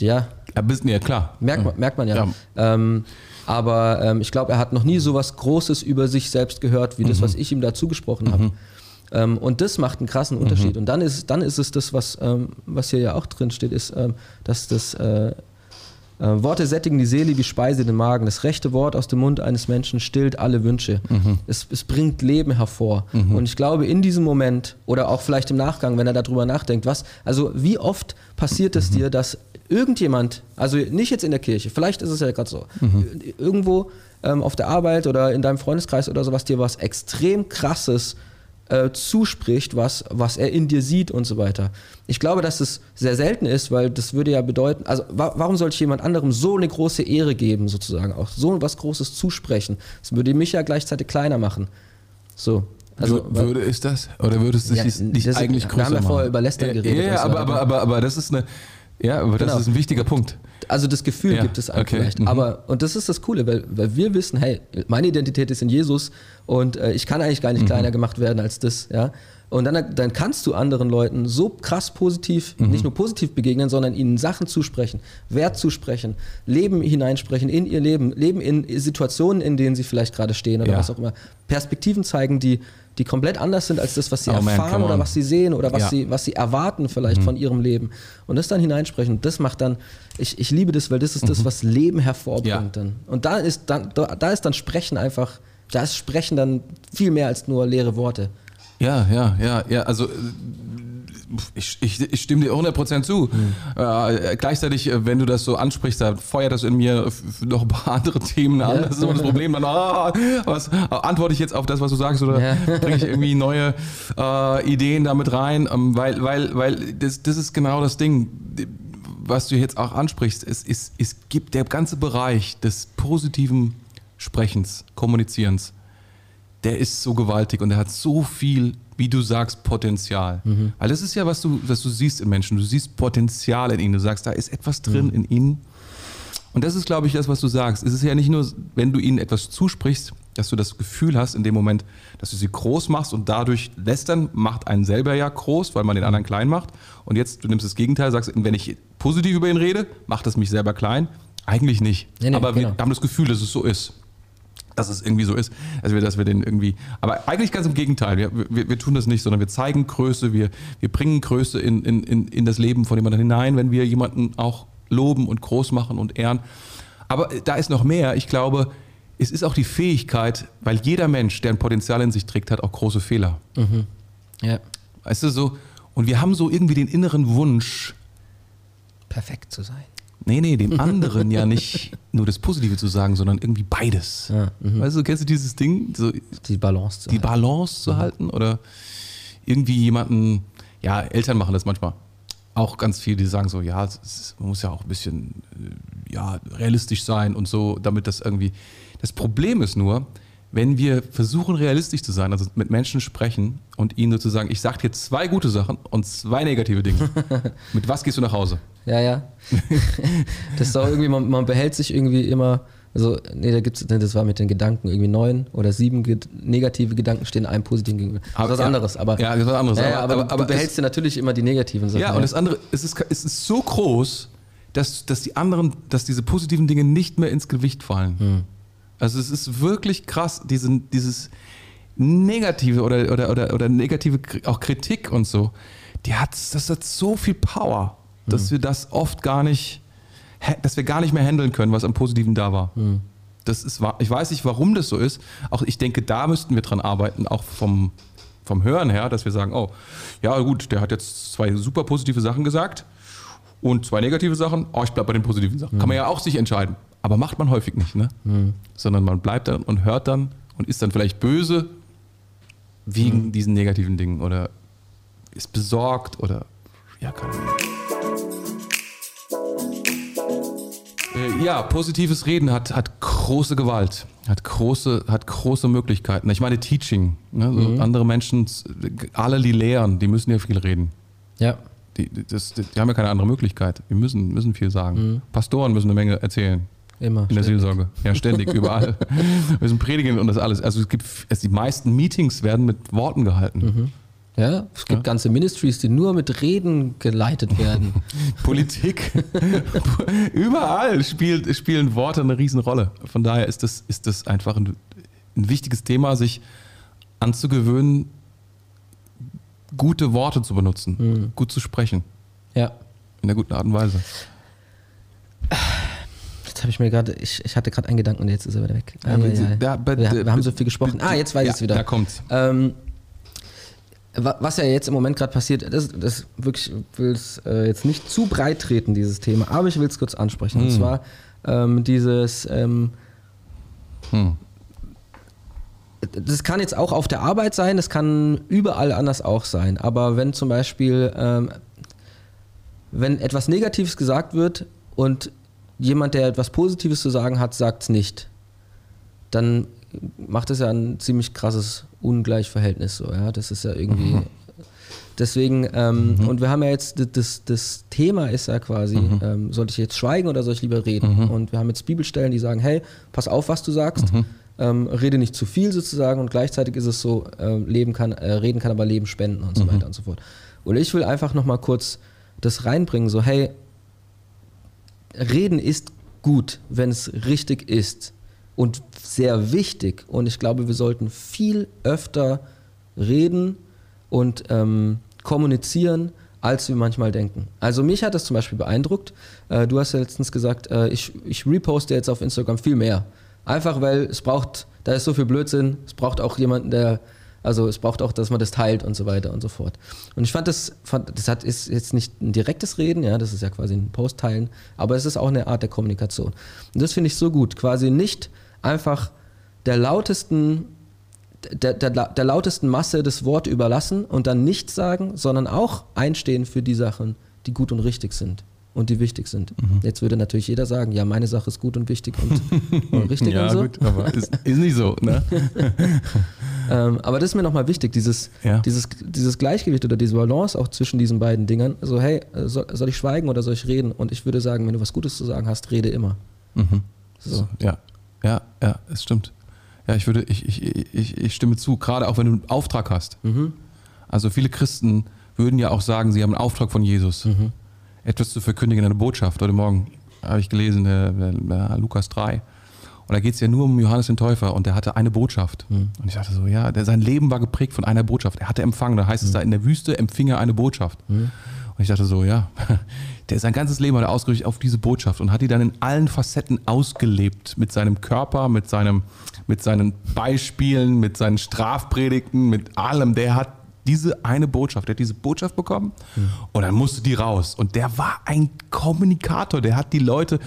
[SPEAKER 1] ja,
[SPEAKER 2] ein bisschen, ja klar.
[SPEAKER 1] Merkt man, merkt man ja.
[SPEAKER 2] Ja.
[SPEAKER 1] Ähm, aber ähm, ich glaube, er hat noch nie so was Großes über sich selbst gehört, wie
[SPEAKER 2] Mhm.
[SPEAKER 1] das, was ich ihm da zugesprochen habe. Ähm, und das macht einen krassen Unterschied.
[SPEAKER 2] Mhm.
[SPEAKER 1] Und dann ist, dann ist es das, was, ähm, was hier ja auch drin steht, ist, ähm, dass das äh, äh, Worte sättigen die Seele wie Speise den Magen. Das rechte Wort aus dem Mund eines Menschen stillt alle Wünsche.
[SPEAKER 2] Mhm.
[SPEAKER 1] Es, es bringt Leben hervor. Und ich glaube, in diesem Moment oder auch vielleicht im Nachgang, wenn er darüber nachdenkt, was, also wie oft passiert
[SPEAKER 2] Mhm.
[SPEAKER 1] es dir, dass irgendjemand, also nicht jetzt in der Kirche, vielleicht ist es ja gerade so,
[SPEAKER 2] Mhm.
[SPEAKER 1] irgendwo ähm, auf der Arbeit oder in deinem Freundeskreis oder sowas dir was extrem krasses äh, zuspricht, was, was er in dir sieht und so weiter. Ich glaube, dass es sehr selten ist, weil das würde ja bedeuten, also wa warum sollte ich jemand anderem so eine große Ehre geben, sozusagen, auch so was Großes zusprechen? Das würde mich ja gleichzeitig kleiner machen. So. Also,
[SPEAKER 2] Wür- würde es das? Oder würdest du
[SPEAKER 1] Ja,
[SPEAKER 2] dich nicht
[SPEAKER 1] das-
[SPEAKER 2] eigentlich
[SPEAKER 1] wir
[SPEAKER 2] größer
[SPEAKER 1] haben ja vorher
[SPEAKER 2] machen?
[SPEAKER 1] über Lästern
[SPEAKER 2] Ja,
[SPEAKER 1] geredet
[SPEAKER 2] Ja,
[SPEAKER 1] so
[SPEAKER 2] aber, aber, aber, aber das ist eine, ja, aber das
[SPEAKER 1] Genau.
[SPEAKER 2] ist ein wichtiger Punkt.
[SPEAKER 1] Also das Gefühl
[SPEAKER 2] Ja,
[SPEAKER 1] gibt es einem
[SPEAKER 2] okay,
[SPEAKER 1] vielleicht.
[SPEAKER 2] mhm.
[SPEAKER 1] Aber, und das ist das Coole, weil, weil wir wissen, hey, meine Identität ist in Jesus und äh, ich kann eigentlich gar
[SPEAKER 2] Mhm.
[SPEAKER 1] nicht kleiner gemacht werden als das, ja. Und dann, dann kannst du anderen Leuten so krass positiv,
[SPEAKER 2] Mhm.
[SPEAKER 1] nicht nur positiv begegnen, sondern ihnen Sachen zusprechen, Wert zusprechen, Leben hineinsprechen in ihr Leben, Leben in Situationen, in denen sie vielleicht gerade stehen oder
[SPEAKER 2] Ja.
[SPEAKER 1] was auch immer. Perspektiven zeigen, die, die komplett anders sind als das, was sie
[SPEAKER 2] Oh man,
[SPEAKER 1] erfahren
[SPEAKER 2] come
[SPEAKER 1] oder was sie sehen oder was,
[SPEAKER 2] Ja. Mhm.
[SPEAKER 1] sie, was sie erwarten vielleicht von ihrem Leben. Und das dann hineinsprechen, das macht dann, ich, ich liebe das, weil das ist das, was Leben hervorbringt
[SPEAKER 2] Mhm. Ja.
[SPEAKER 1] dann. Und da ist dann, da, da ist dann Sprechen einfach, da ist Sprechen dann viel mehr als nur leere Worte.
[SPEAKER 2] Ja, ja, ja, ja, also äh, ich, ich, ich stimme dir 100% zu. Äh, gleichzeitig, äh, wenn du das so ansprichst, da feuert das in mir noch ein paar andere Themen an.
[SPEAKER 1] Ja.
[SPEAKER 2] Das ist immer das Problem. Dann, ah, was, antworte ich jetzt auf das, was du sagst, oder
[SPEAKER 1] Ja.
[SPEAKER 2] bringe ich irgendwie neue äh, Ideen damit rein? Ähm, weil weil, weil das, das ist genau das Ding, was du jetzt auch ansprichst. Es, es, es gibt der ganze Bereich des positiven Sprechens, Kommunizierens, der ist so gewaltig und der hat so viel, wie du sagst, Potenzial. Weil das ist ja, was du, was du siehst in Menschen. Du siehst Potenzial in ihnen. Du sagst, da ist etwas drin in ihnen. Und das ist, glaube ich, das, was du sagst. Es ist ja nicht nur, wenn du ihnen etwas zusprichst, dass du das Gefühl hast in dem Moment, dass du sie groß machst und dadurch lästern macht einen selber ja groß, weil man den anderen klein macht. Und jetzt, du nimmst das Gegenteil, sagst, wenn ich positiv über ihn rede, macht das mich selber klein. Eigentlich nicht.
[SPEAKER 1] Nee, nee,
[SPEAKER 2] Aber wir
[SPEAKER 1] genau.
[SPEAKER 2] haben das Gefühl, dass es so ist dass es irgendwie so ist, dass wir, dass wir den irgendwie, aber eigentlich ganz im Gegenteil, wir, wir, wir tun das nicht, sondern wir zeigen Größe, wir, wir bringen Größe in, in, in, in das Leben von jemandem hinein, wenn wir jemanden auch loben und groß machen und ehren. Aber da ist noch mehr, ich glaube, es ist auch die Fähigkeit, weil jeder Mensch, der ein Potenzial in sich trägt, hat auch große Fehler.
[SPEAKER 1] Ja.
[SPEAKER 2] Weißt du so? Und wir haben so irgendwie den inneren Wunsch,
[SPEAKER 1] Perfekt zu sein.
[SPEAKER 2] Nee, nee, dem anderen ja nicht nur das Positive zu sagen, sondern irgendwie beides.
[SPEAKER 1] Ja,
[SPEAKER 2] weißt du, kennst du dieses Ding, so
[SPEAKER 1] Die Balance zu
[SPEAKER 2] die
[SPEAKER 1] halten.
[SPEAKER 2] Balance zu halten oder irgendwie jemanden, ja, Eltern machen das manchmal auch ganz viel, die sagen so, ja, ist, man muss ja auch ein bisschen äh, ja, realistisch sein und so, damit das irgendwie. Das Problem ist nur, wenn wir versuchen, realistisch zu sein, also mit Menschen sprechen und ihnen nur zu sagen, ich sag dir zwei gute Sachen und zwei negative Dinge. mit was gehst du nach Hause?
[SPEAKER 1] Ja, ja. das ist auch irgendwie, man, man behält sich irgendwie immer, also, nee, da gibt's, nee, das war mit den Gedanken irgendwie neun oder sieben ge negative Gedanken stehen einem positiven gegenüber. Das ist was
[SPEAKER 2] ja.
[SPEAKER 1] anderes, aber.
[SPEAKER 2] Ja, das ist was anderes.
[SPEAKER 1] Ja, ja, aber,
[SPEAKER 2] aber,
[SPEAKER 1] du,
[SPEAKER 2] aber
[SPEAKER 1] du behältst dir natürlich immer die negativen Sachen.
[SPEAKER 2] Ja, und das andere, es ist, es ist so groß, dass, dass die anderen, dass diese positiven Dinge nicht mehr ins Gewicht fallen. Also es ist wirklich krass, diesen, dieses negative oder, oder, oder, oder negative auch Kritik und so, die hat, das hat so viel Power, dass wir das oft gar nicht, dass wir gar nicht mehr handeln können, was am Positiven da war. Mhm. Das ist, ich weiß nicht, warum das so ist. Auch ich denke, da müssten wir dran arbeiten, auch vom, vom Hören her, dass wir sagen, oh, ja gut, der hat jetzt zwei super positive Sachen gesagt und zwei negative Sachen. Oh, ich bleibe bei den positiven Sachen. Mhm. Kann man ja auch sich entscheiden. Aber macht man häufig nicht, ne? Mhm. Sondern man bleibt dann und hört dann und ist dann vielleicht böse wegen mhm. diesen negativen Dingen oder ist besorgt oder ja, keine Ahnung. Äh, ja, positives Reden hat, hat große Gewalt, hat große, hat große Möglichkeiten. Ich meine Teaching. Ne? So mhm. Andere Menschen, alle die lehren, die müssen ja viel reden.
[SPEAKER 1] Ja.
[SPEAKER 2] Die, das, die, haben ja keine andere Möglichkeit. Wir müssen, müssen viel sagen. Mhm. Pastoren müssen eine Menge erzählen.
[SPEAKER 1] Immer.
[SPEAKER 2] In der Seelsorge. Ja, ständig, überall. Wir müssen predigen und das alles. Also es gibt, es, die meisten Meetings werden mit Worten gehalten. Mhm.
[SPEAKER 1] Ja, es gibt ja. ganze Ministries, die nur mit Reden geleitet werden.
[SPEAKER 2] Politik. Überall spielt, spielen Worte eine Riesenrolle. Von daher ist das, ist das einfach ein, ein wichtiges Thema, sich anzugewöhnen, gute Worte zu benutzen, mhm. gut zu sprechen.
[SPEAKER 1] Ja.
[SPEAKER 2] In einer guten Art und Weise.
[SPEAKER 1] Jetzt habe ich mir gerade, ich, ich hatte gerade einen Gedanken und jetzt ist er wieder weg. Ah, ja, ja, wir, wir, haben so viel gesprochen. Ah, jetzt weiß ich es wieder.
[SPEAKER 2] Da kommt's.
[SPEAKER 1] Ähm, was ja jetzt im Moment gerade passiert, das, das wirklich will es äh, jetzt nicht zu breit treten, dieses Thema, aber ich will es kurz ansprechen. Hm. Und zwar ähm, dieses ähm, hm. Das kann jetzt auch auf der Arbeit sein, das kann überall anders auch sein. Aber wenn zum Beispiel, ähm, wenn etwas Negatives gesagt wird und jemand, der etwas Positives zu sagen hat, sagt es nicht, dann macht es ja ein ziemlich krasses Ungleichverhältnis. So, ja? Das ist ja irgendwie. Mhm. Deswegen, ähm, mhm. und wir haben ja jetzt, das, das Thema ist ja quasi, mhm. ähm, sollte ich jetzt schweigen oder soll ich lieber reden? Mhm. Und wir haben jetzt Bibelstellen, die sagen, hey, pass auf, was du sagst, mhm. ähm, rede nicht zu viel sozusagen und gleichzeitig ist es so, äh, leben kann, äh, reden kann aber Leben spenden und so mhm. weiter und so fort. Und ich will einfach nochmal kurz das reinbringen, so, hey, reden ist gut, wenn es richtig ist und sehr wichtig. Und ich glaube, wir sollten viel öfter reden und ähm, kommunizieren, als wir manchmal denken. Also mich hat das zum Beispiel beeindruckt. Äh, du hast ja letztens gesagt, äh, ich, ich reposte jetzt auf Instagram viel mehr. Einfach weil es braucht, da ist so viel Blödsinn, es braucht auch jemanden, der, also es braucht auch, dass man das teilt und so weiter und so fort. Und ich fand das, fand, das hat, ist jetzt nicht ein direktes Reden, ja, das ist ja quasi ein Post teilen, aber es ist auch eine Art der Kommunikation. Und das finde ich so gut, quasi nicht einfach der lautesten, der, der, der lautesten Masse das Wort überlassen und dann nichts sagen, sondern auch einstehen für die Sachen, die gut und richtig sind und die wichtig sind. Mhm. Jetzt würde natürlich jeder sagen, ja, meine Sache ist gut und wichtig und, und richtig ja, und so. Gut,
[SPEAKER 2] aber ist, ist nicht so, ne?
[SPEAKER 1] ähm, aber das ist mir nochmal wichtig, dieses, ja. dieses, dieses Gleichgewicht oder diese Balance auch zwischen diesen beiden Dingern. So, hey, soll, soll, ich schweigen oder soll ich reden? Und ich würde sagen, wenn du was Gutes zu sagen hast, rede immer.
[SPEAKER 2] Mhm. So. Ja, ja, ja, es stimmt. Ja, ich würde, ich, ich, ich, ich stimme zu, gerade auch wenn du einen Auftrag hast. Mhm. Also viele Christen würden ja auch sagen, sie haben einen Auftrag von Jesus. Mhm. Etwas zu verkündigen, eine Botschaft. Heute Morgen habe ich gelesen, der, der Lukas 3. Und da geht es ja nur um Johannes den Täufer und der hatte eine Botschaft. Mhm. Und ich dachte so, ja, der, sein Leben war geprägt von einer Botschaft. Er hatte empfangen, da heißt es mhm. da, in der Wüste empfing er eine Botschaft. Mhm. Und ich dachte so, ja, der sein ganzes Leben hat er ausgerichtet auf diese Botschaft und hat die dann in allen Facetten ausgelebt. Mit seinem Körper, mit, seinem, mit seinen Beispielen, mit seinen Strafpredigten, mit allem. Der hat diese eine Botschaft, der hat diese Botschaft bekommen mhm. und dann musste die raus. Und der war ein Kommunikator, der hat die Leute,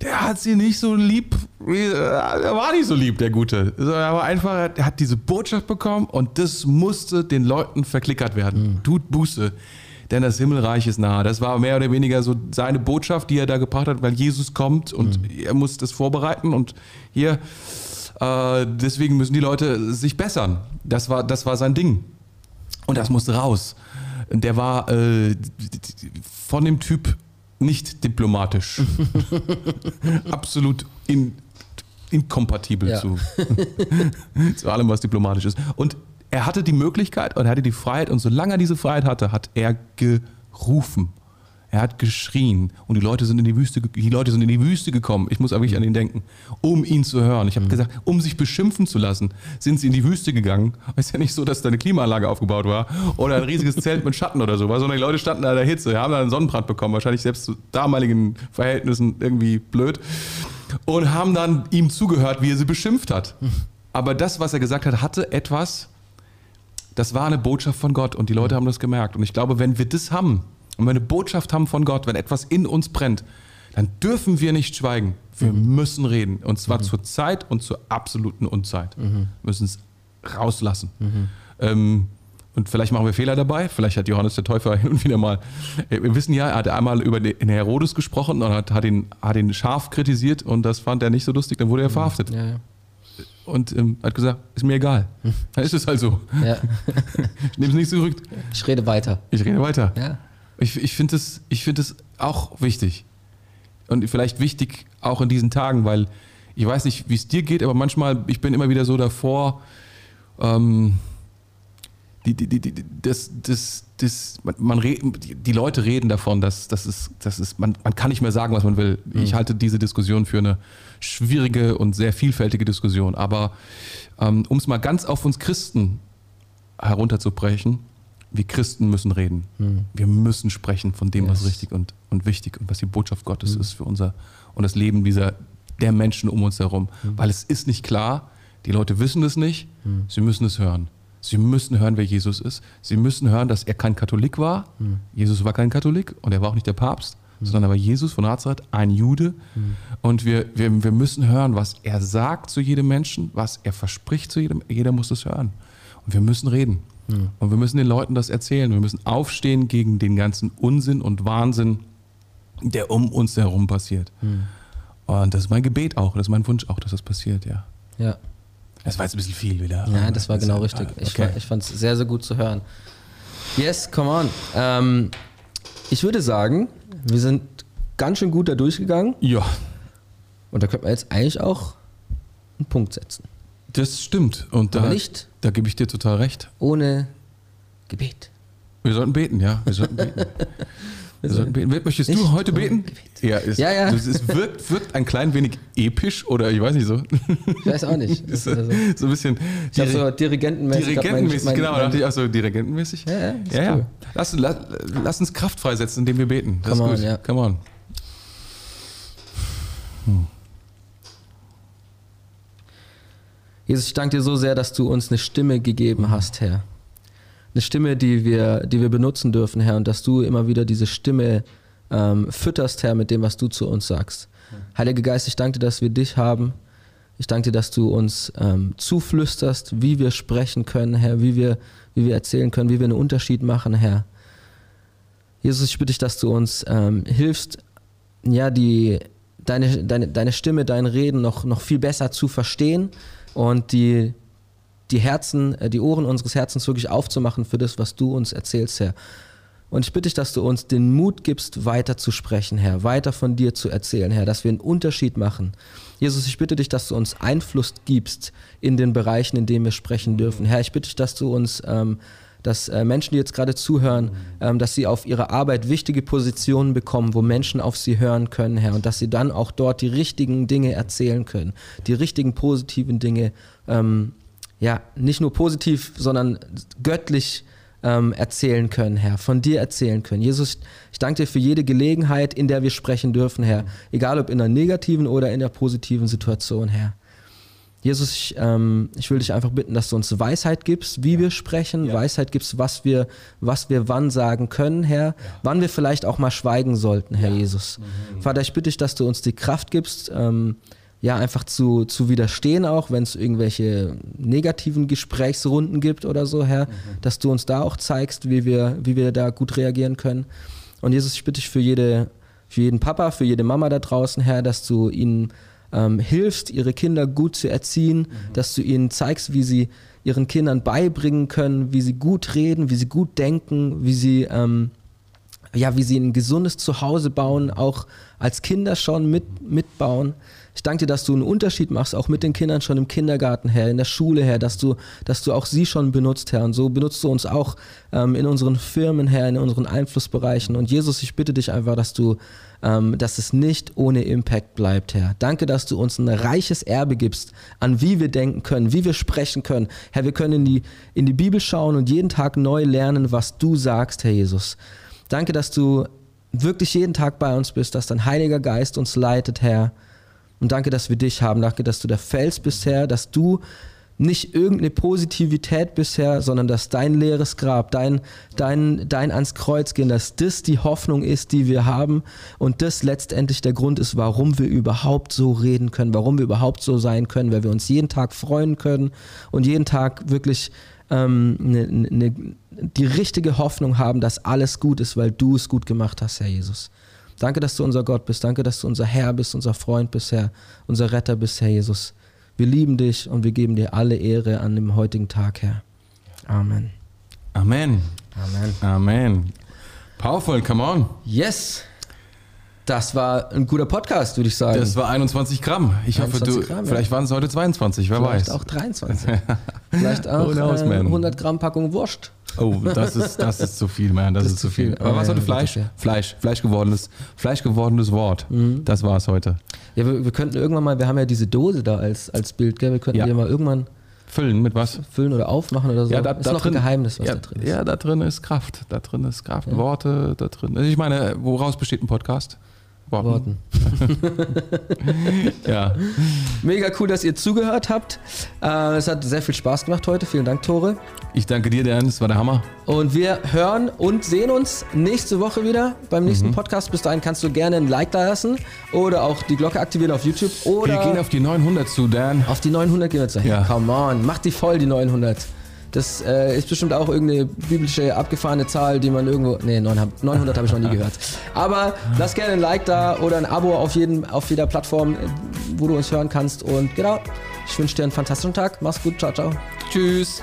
[SPEAKER 2] der hat sie nicht so lieb, er war nicht so lieb, der Gute. Er war einfach, er hat diese Botschaft bekommen und das musste den Leuten verklickert werden. Mhm. Tut Buße denn das Himmelreich ist nahe. Das war mehr oder weniger so seine Botschaft, die er da gebracht hat, weil Jesus kommt und mhm. er muss das vorbereiten und hier, äh, deswegen müssen die Leute sich bessern. Das war, das war sein Ding. Und das musste raus. Der war äh, von dem Typ nicht diplomatisch. Absolut in, inkompatibel ja. zu, zu allem, was diplomatisch ist. Und er hatte die Möglichkeit und er hatte die Freiheit und solange er diese Freiheit hatte, hat er gerufen. Er hat geschrien und die Leute sind in die Wüste, die Leute sind in die Wüste gekommen. Ich muss aber wirklich an ihn denken, um ihn zu hören. Ich habe gesagt, um sich beschimpfen zu lassen, sind sie in die Wüste gegangen. Es ist ja nicht so, dass da eine Klimaanlage aufgebaut war oder ein riesiges Zelt mit Schatten oder so, sondern die Leute standen da in der Hitze, haben da einen Sonnenbrand bekommen, wahrscheinlich selbst zu damaligen Verhältnissen irgendwie blöd und haben dann ihm zugehört, wie er sie beschimpft hat. Aber das, was er gesagt hat, hatte etwas, das war eine Botschaft von Gott und die Leute haben das gemerkt. Und ich glaube, wenn wir das haben, und wenn wir eine Botschaft haben von Gott, wenn etwas in uns brennt, dann dürfen wir nicht schweigen. Wir mhm. müssen reden. Und zwar mhm. zur Zeit und zur absoluten Unzeit. Mhm. Wir müssen es rauslassen. Mhm. Ähm, und vielleicht machen wir Fehler dabei. Vielleicht hat Johannes der Täufer hin und wieder mal. Äh, wir wissen ja, er hat einmal über den Herodes gesprochen und hat, hat, ihn, hat ihn scharf kritisiert und das fand er nicht so lustig. Dann wurde er mhm. verhaftet. Ja, ja. Und ähm, hat gesagt: Ist mir egal. Dann ist es halt so. Ja. ich nehme es nicht zurück.
[SPEAKER 1] Ich rede weiter.
[SPEAKER 2] Ich rede weiter. Ja. Ich, ich finde es find auch wichtig. Und vielleicht wichtig auch in diesen Tagen, weil ich weiß nicht, wie es dir geht, aber manchmal, ich bin immer wieder so davor, ähm, die, die, die, das, das, das, man, die Leute reden davon, dass, dass es, dass es, man, man kann nicht mehr sagen, was man will. Mhm. Ich halte diese Diskussion für eine schwierige und sehr vielfältige Diskussion. Aber ähm, um es mal ganz auf uns Christen herunterzubrechen, wir Christen müssen reden. Mhm. Wir müssen sprechen von dem, yes. was richtig und, und wichtig und was die Botschaft Gottes mhm. ist für unser und das Leben dieser, der Menschen um uns herum. Mhm. Weil es ist nicht klar, die Leute wissen es nicht, hm. sie müssen es hören. Sie müssen hören, wer Jesus ist. Sie müssen hören, dass er kein Katholik war. Hm. Jesus war kein Katholik und er war auch nicht der Papst, hm. sondern er war Jesus von Nazareth, ein Jude. Und wir, wir, wir müssen hören, was er sagt zu jedem Menschen, was er verspricht zu jedem. Jeder muss es hören. Und wir müssen reden. Mhm. Und wir müssen den Leuten das erzählen. Wir müssen aufstehen gegen den ganzen Unsinn und Wahnsinn, der um uns herum passiert. Mhm. Und das ist mein Gebet auch, das ist mein Wunsch auch, dass das passiert, ja.
[SPEAKER 1] Ja.
[SPEAKER 2] Das war jetzt ein bisschen viel wieder.
[SPEAKER 1] Ja, das war genau richtig. Ich, okay. ich fand es sehr, sehr gut zu hören. Yes, come on. Ähm, ich würde sagen, wir sind ganz schön gut da durchgegangen.
[SPEAKER 2] Ja.
[SPEAKER 1] Und da könnte man jetzt eigentlich auch einen Punkt setzen.
[SPEAKER 2] Das stimmt. Und da, nicht da gebe ich dir total recht.
[SPEAKER 1] Ohne Gebet.
[SPEAKER 2] Wir sollten beten, ja. Wir sollten beten. Beten. Möchtest nicht du heute beten?
[SPEAKER 1] Ja,
[SPEAKER 2] es,
[SPEAKER 1] ja, ja.
[SPEAKER 2] Es wirkt, wirkt ein klein wenig episch oder ich weiß nicht so.
[SPEAKER 1] Ich weiß auch nicht.
[SPEAKER 2] so, so, ein bisschen.
[SPEAKER 1] Ich habe so dirigentenmäßig.
[SPEAKER 2] Dirigentenmäßig, mein, genau. Mein, dachte ich auch so dirigentenmäßig.
[SPEAKER 1] Ja, ja.
[SPEAKER 2] ja, ja. Lass, lass, lass, uns Kraft freisetzen, indem wir beten.
[SPEAKER 1] Das Come ist gut. On, ja.
[SPEAKER 2] Come on. Hm.
[SPEAKER 1] Jesus, ich danke dir so sehr, dass du uns eine Stimme gegeben hast, Herr. Eine Stimme, die wir, die wir benutzen dürfen, Herr, und dass du immer wieder diese Stimme ähm, fütterst, Herr, mit dem, was du zu uns sagst. Heiliger Geist, ich danke dir, dass wir dich haben. Ich danke dir, dass du uns ähm, zuflüsterst, wie wir sprechen können, Herr, wie wir, wie wir erzählen können, wie wir einen Unterschied machen, Herr. Jesus, ich bitte dich, dass du uns ähm, hilfst, ja, die, deine, deine, deine Stimme, dein Reden noch, noch viel besser zu verstehen und die, die Herzen, äh, die Ohren unseres Herzens wirklich aufzumachen für das, was du uns erzählst, Herr. Und ich bitte dich, dass du uns den Mut gibst, weiter zu sprechen, Herr, weiter von dir zu erzählen, Herr, dass wir einen Unterschied machen. Jesus, ich bitte dich, dass du uns Einfluss gibst in den Bereichen, in denen wir sprechen dürfen. Herr, ich bitte dich, dass du uns ähm, dass äh, Menschen, die jetzt gerade zuhören, ähm, dass sie auf ihre Arbeit wichtige Positionen bekommen, wo Menschen auf sie hören können, Herr, und dass sie dann auch dort die richtigen Dinge erzählen können, die richtigen positiven Dinge, ähm, ja, nicht nur positiv, sondern göttlich ähm, erzählen können, Herr, von dir erzählen können. Jesus, ich danke dir für jede Gelegenheit, in der wir sprechen dürfen, Herr, egal ob in einer negativen oder in der positiven Situation, Herr. Jesus, ich, ähm, ich will dich einfach bitten, dass du uns Weisheit gibst, wie ja. wir sprechen, ja. Weisheit gibst, was wir, was wir wann sagen können, Herr, ja. wann wir vielleicht auch mal schweigen sollten, Herr Jesus. Mhm. Vater, ich bitte dich, dass du uns die Kraft gibst, ähm, ja, einfach zu, zu widerstehen, auch wenn es irgendwelche negativen Gesprächsrunden gibt oder so, Herr, mhm. dass du uns da auch zeigst, wie wir, wie wir da gut reagieren können. Und Jesus, ich bitte dich für jede, für jeden Papa, für jede Mama da draußen, Herr, dass du ihnen ähm, hilfst, ihre Kinder gut zu erziehen, mhm. dass du ihnen zeigst, wie sie ihren Kindern beibringen können, wie sie gut reden, wie sie gut denken, wie sie, ähm, ja, wie sie ein gesundes Zuhause bauen, auch als Kinder schon mit, mitbauen. Ich danke dir, dass du einen Unterschied machst, auch mit den Kindern schon im Kindergarten, Herr, in der Schule, Herr, dass du, dass du auch sie schon benutzt, Herr. Und so benutzt du uns auch ähm, in unseren Firmen, Herr, in unseren Einflussbereichen. Und Jesus, ich bitte dich einfach, dass du, ähm, dass es nicht ohne Impact bleibt, Herr. Danke, dass du uns ein reiches Erbe gibst, an wie wir denken können, wie wir sprechen können. Herr, wir können in die, in die Bibel schauen und jeden Tag neu lernen, was du sagst, Herr Jesus. Danke, dass du wirklich jeden Tag bei uns bist, dass dein Heiliger Geist uns leitet, Herr. Und danke, dass wir dich haben. Danke, dass du der Fels bist, Herr, dass du nicht irgendeine Positivität bisher, sondern dass dein leeres Grab, dein, dein, dein ans Kreuz gehen, dass das die Hoffnung ist, die wir haben und das letztendlich der Grund ist, warum wir überhaupt so reden können, warum wir überhaupt so sein können, weil wir uns jeden Tag freuen können und jeden Tag wirklich ähm, ne, ne, die richtige Hoffnung haben, dass alles gut ist, weil du es gut gemacht hast, Herr Jesus. Danke, dass du unser Gott bist. Danke, dass du unser Herr bist, unser Freund bist, Herr, unser Retter bist, Herr Jesus. Wir lieben dich und wir geben dir alle Ehre an dem heutigen Tag, Herr. Amen.
[SPEAKER 2] Amen.
[SPEAKER 1] Amen.
[SPEAKER 2] Amen. Powerful, come on.
[SPEAKER 1] Yes. Das war ein guter Podcast, würde ich sagen.
[SPEAKER 2] Das war 21 Gramm. Ich hoffe,
[SPEAKER 1] 21
[SPEAKER 2] du.
[SPEAKER 1] Gramm, ja.
[SPEAKER 2] vielleicht waren es heute 22, wer
[SPEAKER 1] Vielleicht
[SPEAKER 2] weiß.
[SPEAKER 1] auch 23. Vielleicht auch
[SPEAKER 2] Who knows,
[SPEAKER 1] äh,
[SPEAKER 2] man?
[SPEAKER 1] 100 Gramm Packung Wurst.
[SPEAKER 2] Oh, das ist, das ist zu viel, man. Das, ist zu viel. Aber
[SPEAKER 1] Ah,
[SPEAKER 2] was
[SPEAKER 1] ja,
[SPEAKER 2] heute Fleisch? Fleisch. Fleisch gewordenes, Fleisch gewordenes Wort.
[SPEAKER 1] Mhm.
[SPEAKER 2] Das war es heute.
[SPEAKER 1] Ja, wir, wir könnten irgendwann mal, wir haben ja diese Dose da als, als Bild, gell? Wir könnten
[SPEAKER 2] Ja.
[SPEAKER 1] die mal irgendwann
[SPEAKER 2] Füllen mit was?
[SPEAKER 1] füllen oder aufmachen oder so.
[SPEAKER 2] Ja, da,
[SPEAKER 1] ist
[SPEAKER 2] da
[SPEAKER 1] noch
[SPEAKER 2] drin,
[SPEAKER 1] ein Geheimnis, was
[SPEAKER 2] ja,
[SPEAKER 1] da drin ist.
[SPEAKER 2] Ja, da drin ist Kraft. Da drin ist Kraft. Worte, da drin. Also ich meine, woraus besteht ein Podcast?
[SPEAKER 1] Worten.
[SPEAKER 2] Ja.
[SPEAKER 1] Mega cool, dass ihr zugehört habt. Äh, es hat sehr viel Spaß gemacht heute. Vielen Dank, Tore.
[SPEAKER 2] Ich danke dir, Dan. Das war der Hammer.
[SPEAKER 1] Und wir hören und sehen uns nächste Woche wieder beim
[SPEAKER 2] Mhm.
[SPEAKER 1] nächsten Podcast. Bis dahin kannst du gerne ein Like da lassen oder auch die Glocke aktivieren auf YouTube oder
[SPEAKER 2] Wir gehen auf die 900 zu, Dan.
[SPEAKER 1] auf die 900 gehen wir jetzt.
[SPEAKER 2] Ja.
[SPEAKER 1] Come on, mach die voll, die 900. Das äh, ist bestimmt auch irgendeine biblische abgefahrene Zahl, die man irgendwo. Nee, 900, 900 habe ich noch nie gehört. Aber lass gerne ein Like da oder ein Abo auf, jeden, auf jeder Plattform, wo du uns hören kannst. Und genau, ich wünsche dir einen fantastischen Tag. Mach's gut. Ciao, ciao.
[SPEAKER 2] Tschüss.